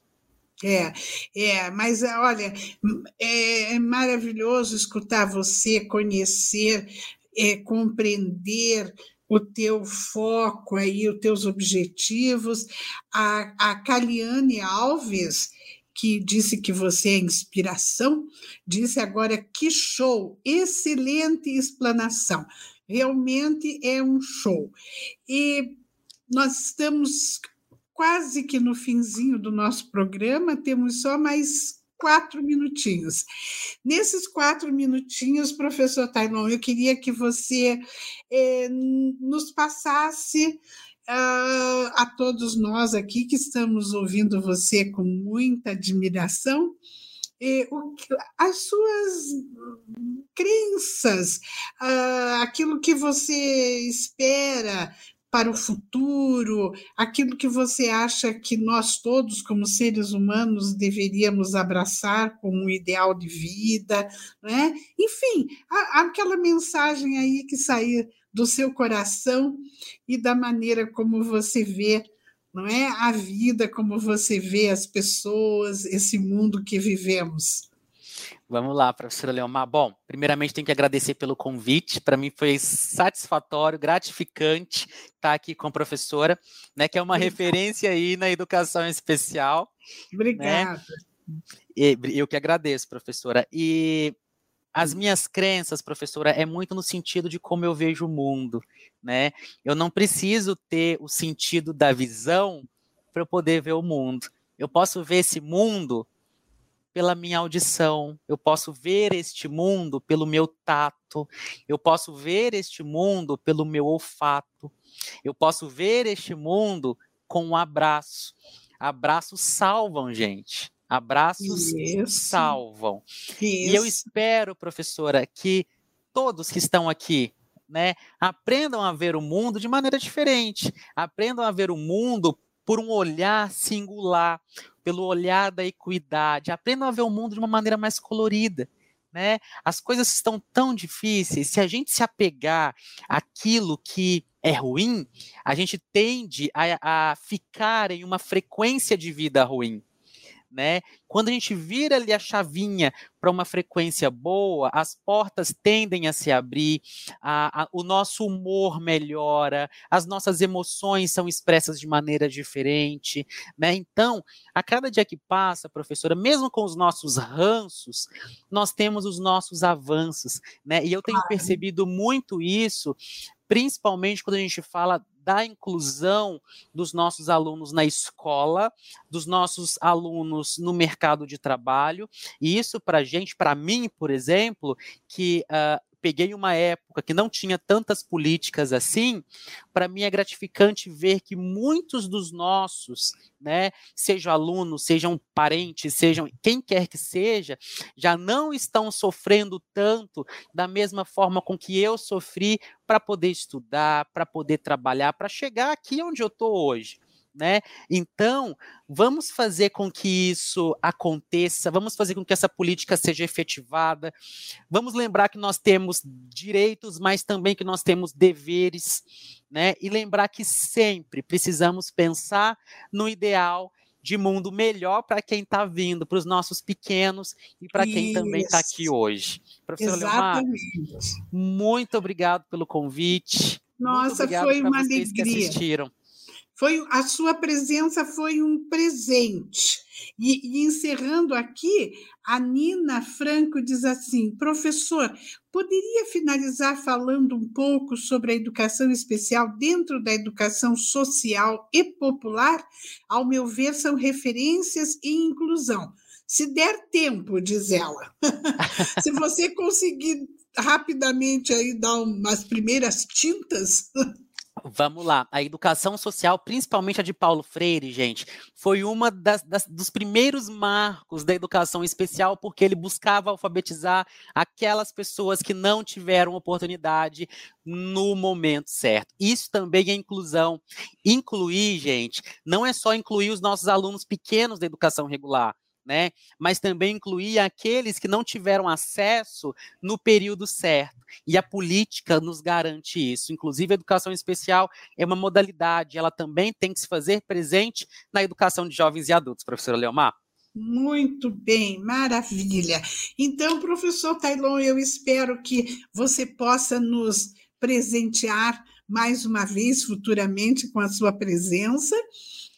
É, é, mas olha, é, é maravilhoso escutar você, conhecer, é, compreender o teu foco aí, os teus objetivos. A, a Caliane Alves, que disse que você é inspiração, disse agora que show, excelente explanação. Realmente é um show. E nós estamos quase que no finzinho do nosso programa, temos só mais quatro minutinhos. Nesses quatro minutinhos, professor Tainon, eu queria que você eh, nos passasse uh, a todos nós aqui que estamos ouvindo você com muita admiração. Eh, o, as suas crenças, uh, aquilo que você espera para o futuro, aquilo que você acha que nós todos, como seres humanos, deveríamos abraçar como um ideal de vida, né? Enfim, aquela mensagem aí que sair do seu coração e da maneira como você vê, não é, a vida, como você vê as pessoas, esse mundo que vivemos. Vamos lá, professora Leomar. Bom, primeiramente tenho que agradecer pelo convite. Para mim foi satisfatório, gratificante estar aqui com a professora, né, que é uma referência aí na educação especial. Obrigada. Né? Eu que agradeço, professora. E as minhas crenças, professora, é muito no sentido de como eu vejo o mundo, né? Eu não preciso ter o sentido da visão para eu poder ver o mundo. Eu posso ver esse mundo pela minha audição, eu posso ver este mundo pelo meu tato, eu posso ver este mundo pelo meu olfato, eu posso ver este mundo com um abraço. Abraços salvam, gente. Abraços Isso. salvam. Isso. E eu espero, professora, que todos que estão aqui, né, aprendam a ver o mundo de maneira diferente, aprendam a ver o mundo por um olhar singular, pelo olhar da equidade. Aprendam a ver o mundo de uma maneira mais colorida. Né? As coisas estão tão difíceis. Se a gente se apegar àquilo que é ruim, a gente tende a, a ficar em uma frequência de vida ruim né? Quando a gente vira ali a chavinha para uma frequência boa, as portas tendem a se abrir, a, a, o nosso humor melhora, as nossas emoções são expressas de maneira diferente, né? Então, a cada dia que passa, professora, mesmo com os nossos ranços, nós temos os nossos avanços, né? E eu tenho percebido muito isso principalmente quando a gente fala da inclusão dos nossos alunos na escola, dos nossos alunos no mercado de trabalho. E isso para a gente, para mim, por exemplo, que uh, peguei uma época que não tinha tantas políticas assim, para mim é gratificante ver que muitos dos nossos, né, sejam alunos, sejam parentes, sejam quem quer que seja, já não estão sofrendo tanto da mesma forma com que eu sofri para poder estudar, para poder trabalhar, para chegar aqui onde eu estou hoje né? Então, vamos fazer com que isso aconteça, vamos fazer com que essa política seja efetivada. Vamos lembrar que nós temos direitos, mas também que nós temos deveres, né? E lembrar que sempre precisamos pensar no ideal de mundo melhor para quem está vindo, para os nossos pequenos e para quem também está aqui hoje. Professor Exatamente. Leomar, muito obrigado pelo convite. Nossa, foi uma alegria. Que assistiram. Foi, a sua presença foi um presente. E, e, encerrando aqui, a Nina Franco diz assim: professor, poderia finalizar falando um pouco sobre a educação especial dentro da educação social e popular? Ao meu ver, são referências e inclusão. Se der tempo, diz ela. Se você conseguir rapidamente aí dar umas primeiras tintas. Vamos lá. A educação social, principalmente a de Paulo Freire, gente, foi uma das, das, dos primeiros marcos da educação especial, porque ele buscava alfabetizar aquelas pessoas que não tiveram oportunidade no momento certo. Isso também é inclusão. Incluir, gente, não é só incluir os nossos alunos pequenos da educação regular né? Mas também incluir aqueles que não tiveram acesso no período certo. E a política nos garante isso. Inclusive, a educação especial é uma modalidade, ela também tem que se fazer presente na educação de jovens e adultos, professora Leomar. Muito bem, maravilha. Então, professor Tailon, eu espero que você possa nos presentear mais uma vez futuramente com a sua presença.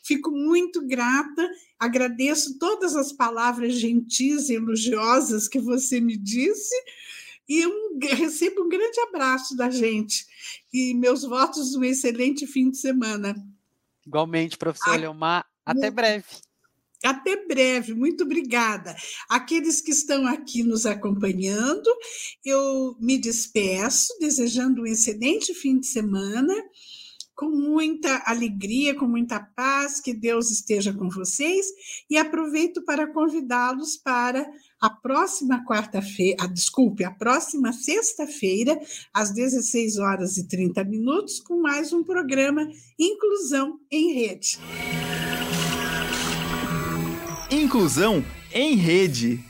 Fico muito grata. Agradeço todas as palavras gentis e elogiosas que você me disse. E um, recebo um grande abraço da gente. E meus votos de um excelente fim de semana. Igualmente, professor Leomar, até breve. Até breve, muito obrigada. Aqueles que estão aqui nos acompanhando, eu me despeço, desejando um excelente fim de semana com muita alegria, com muita paz, que Deus esteja com vocês e aproveito para convidá-los para a próxima quarta-feira, ah, desculpe, a próxima sexta-feira, às 16 horas e 30 minutos, com mais um programa Inclusão em Rede. Inclusão em Rede.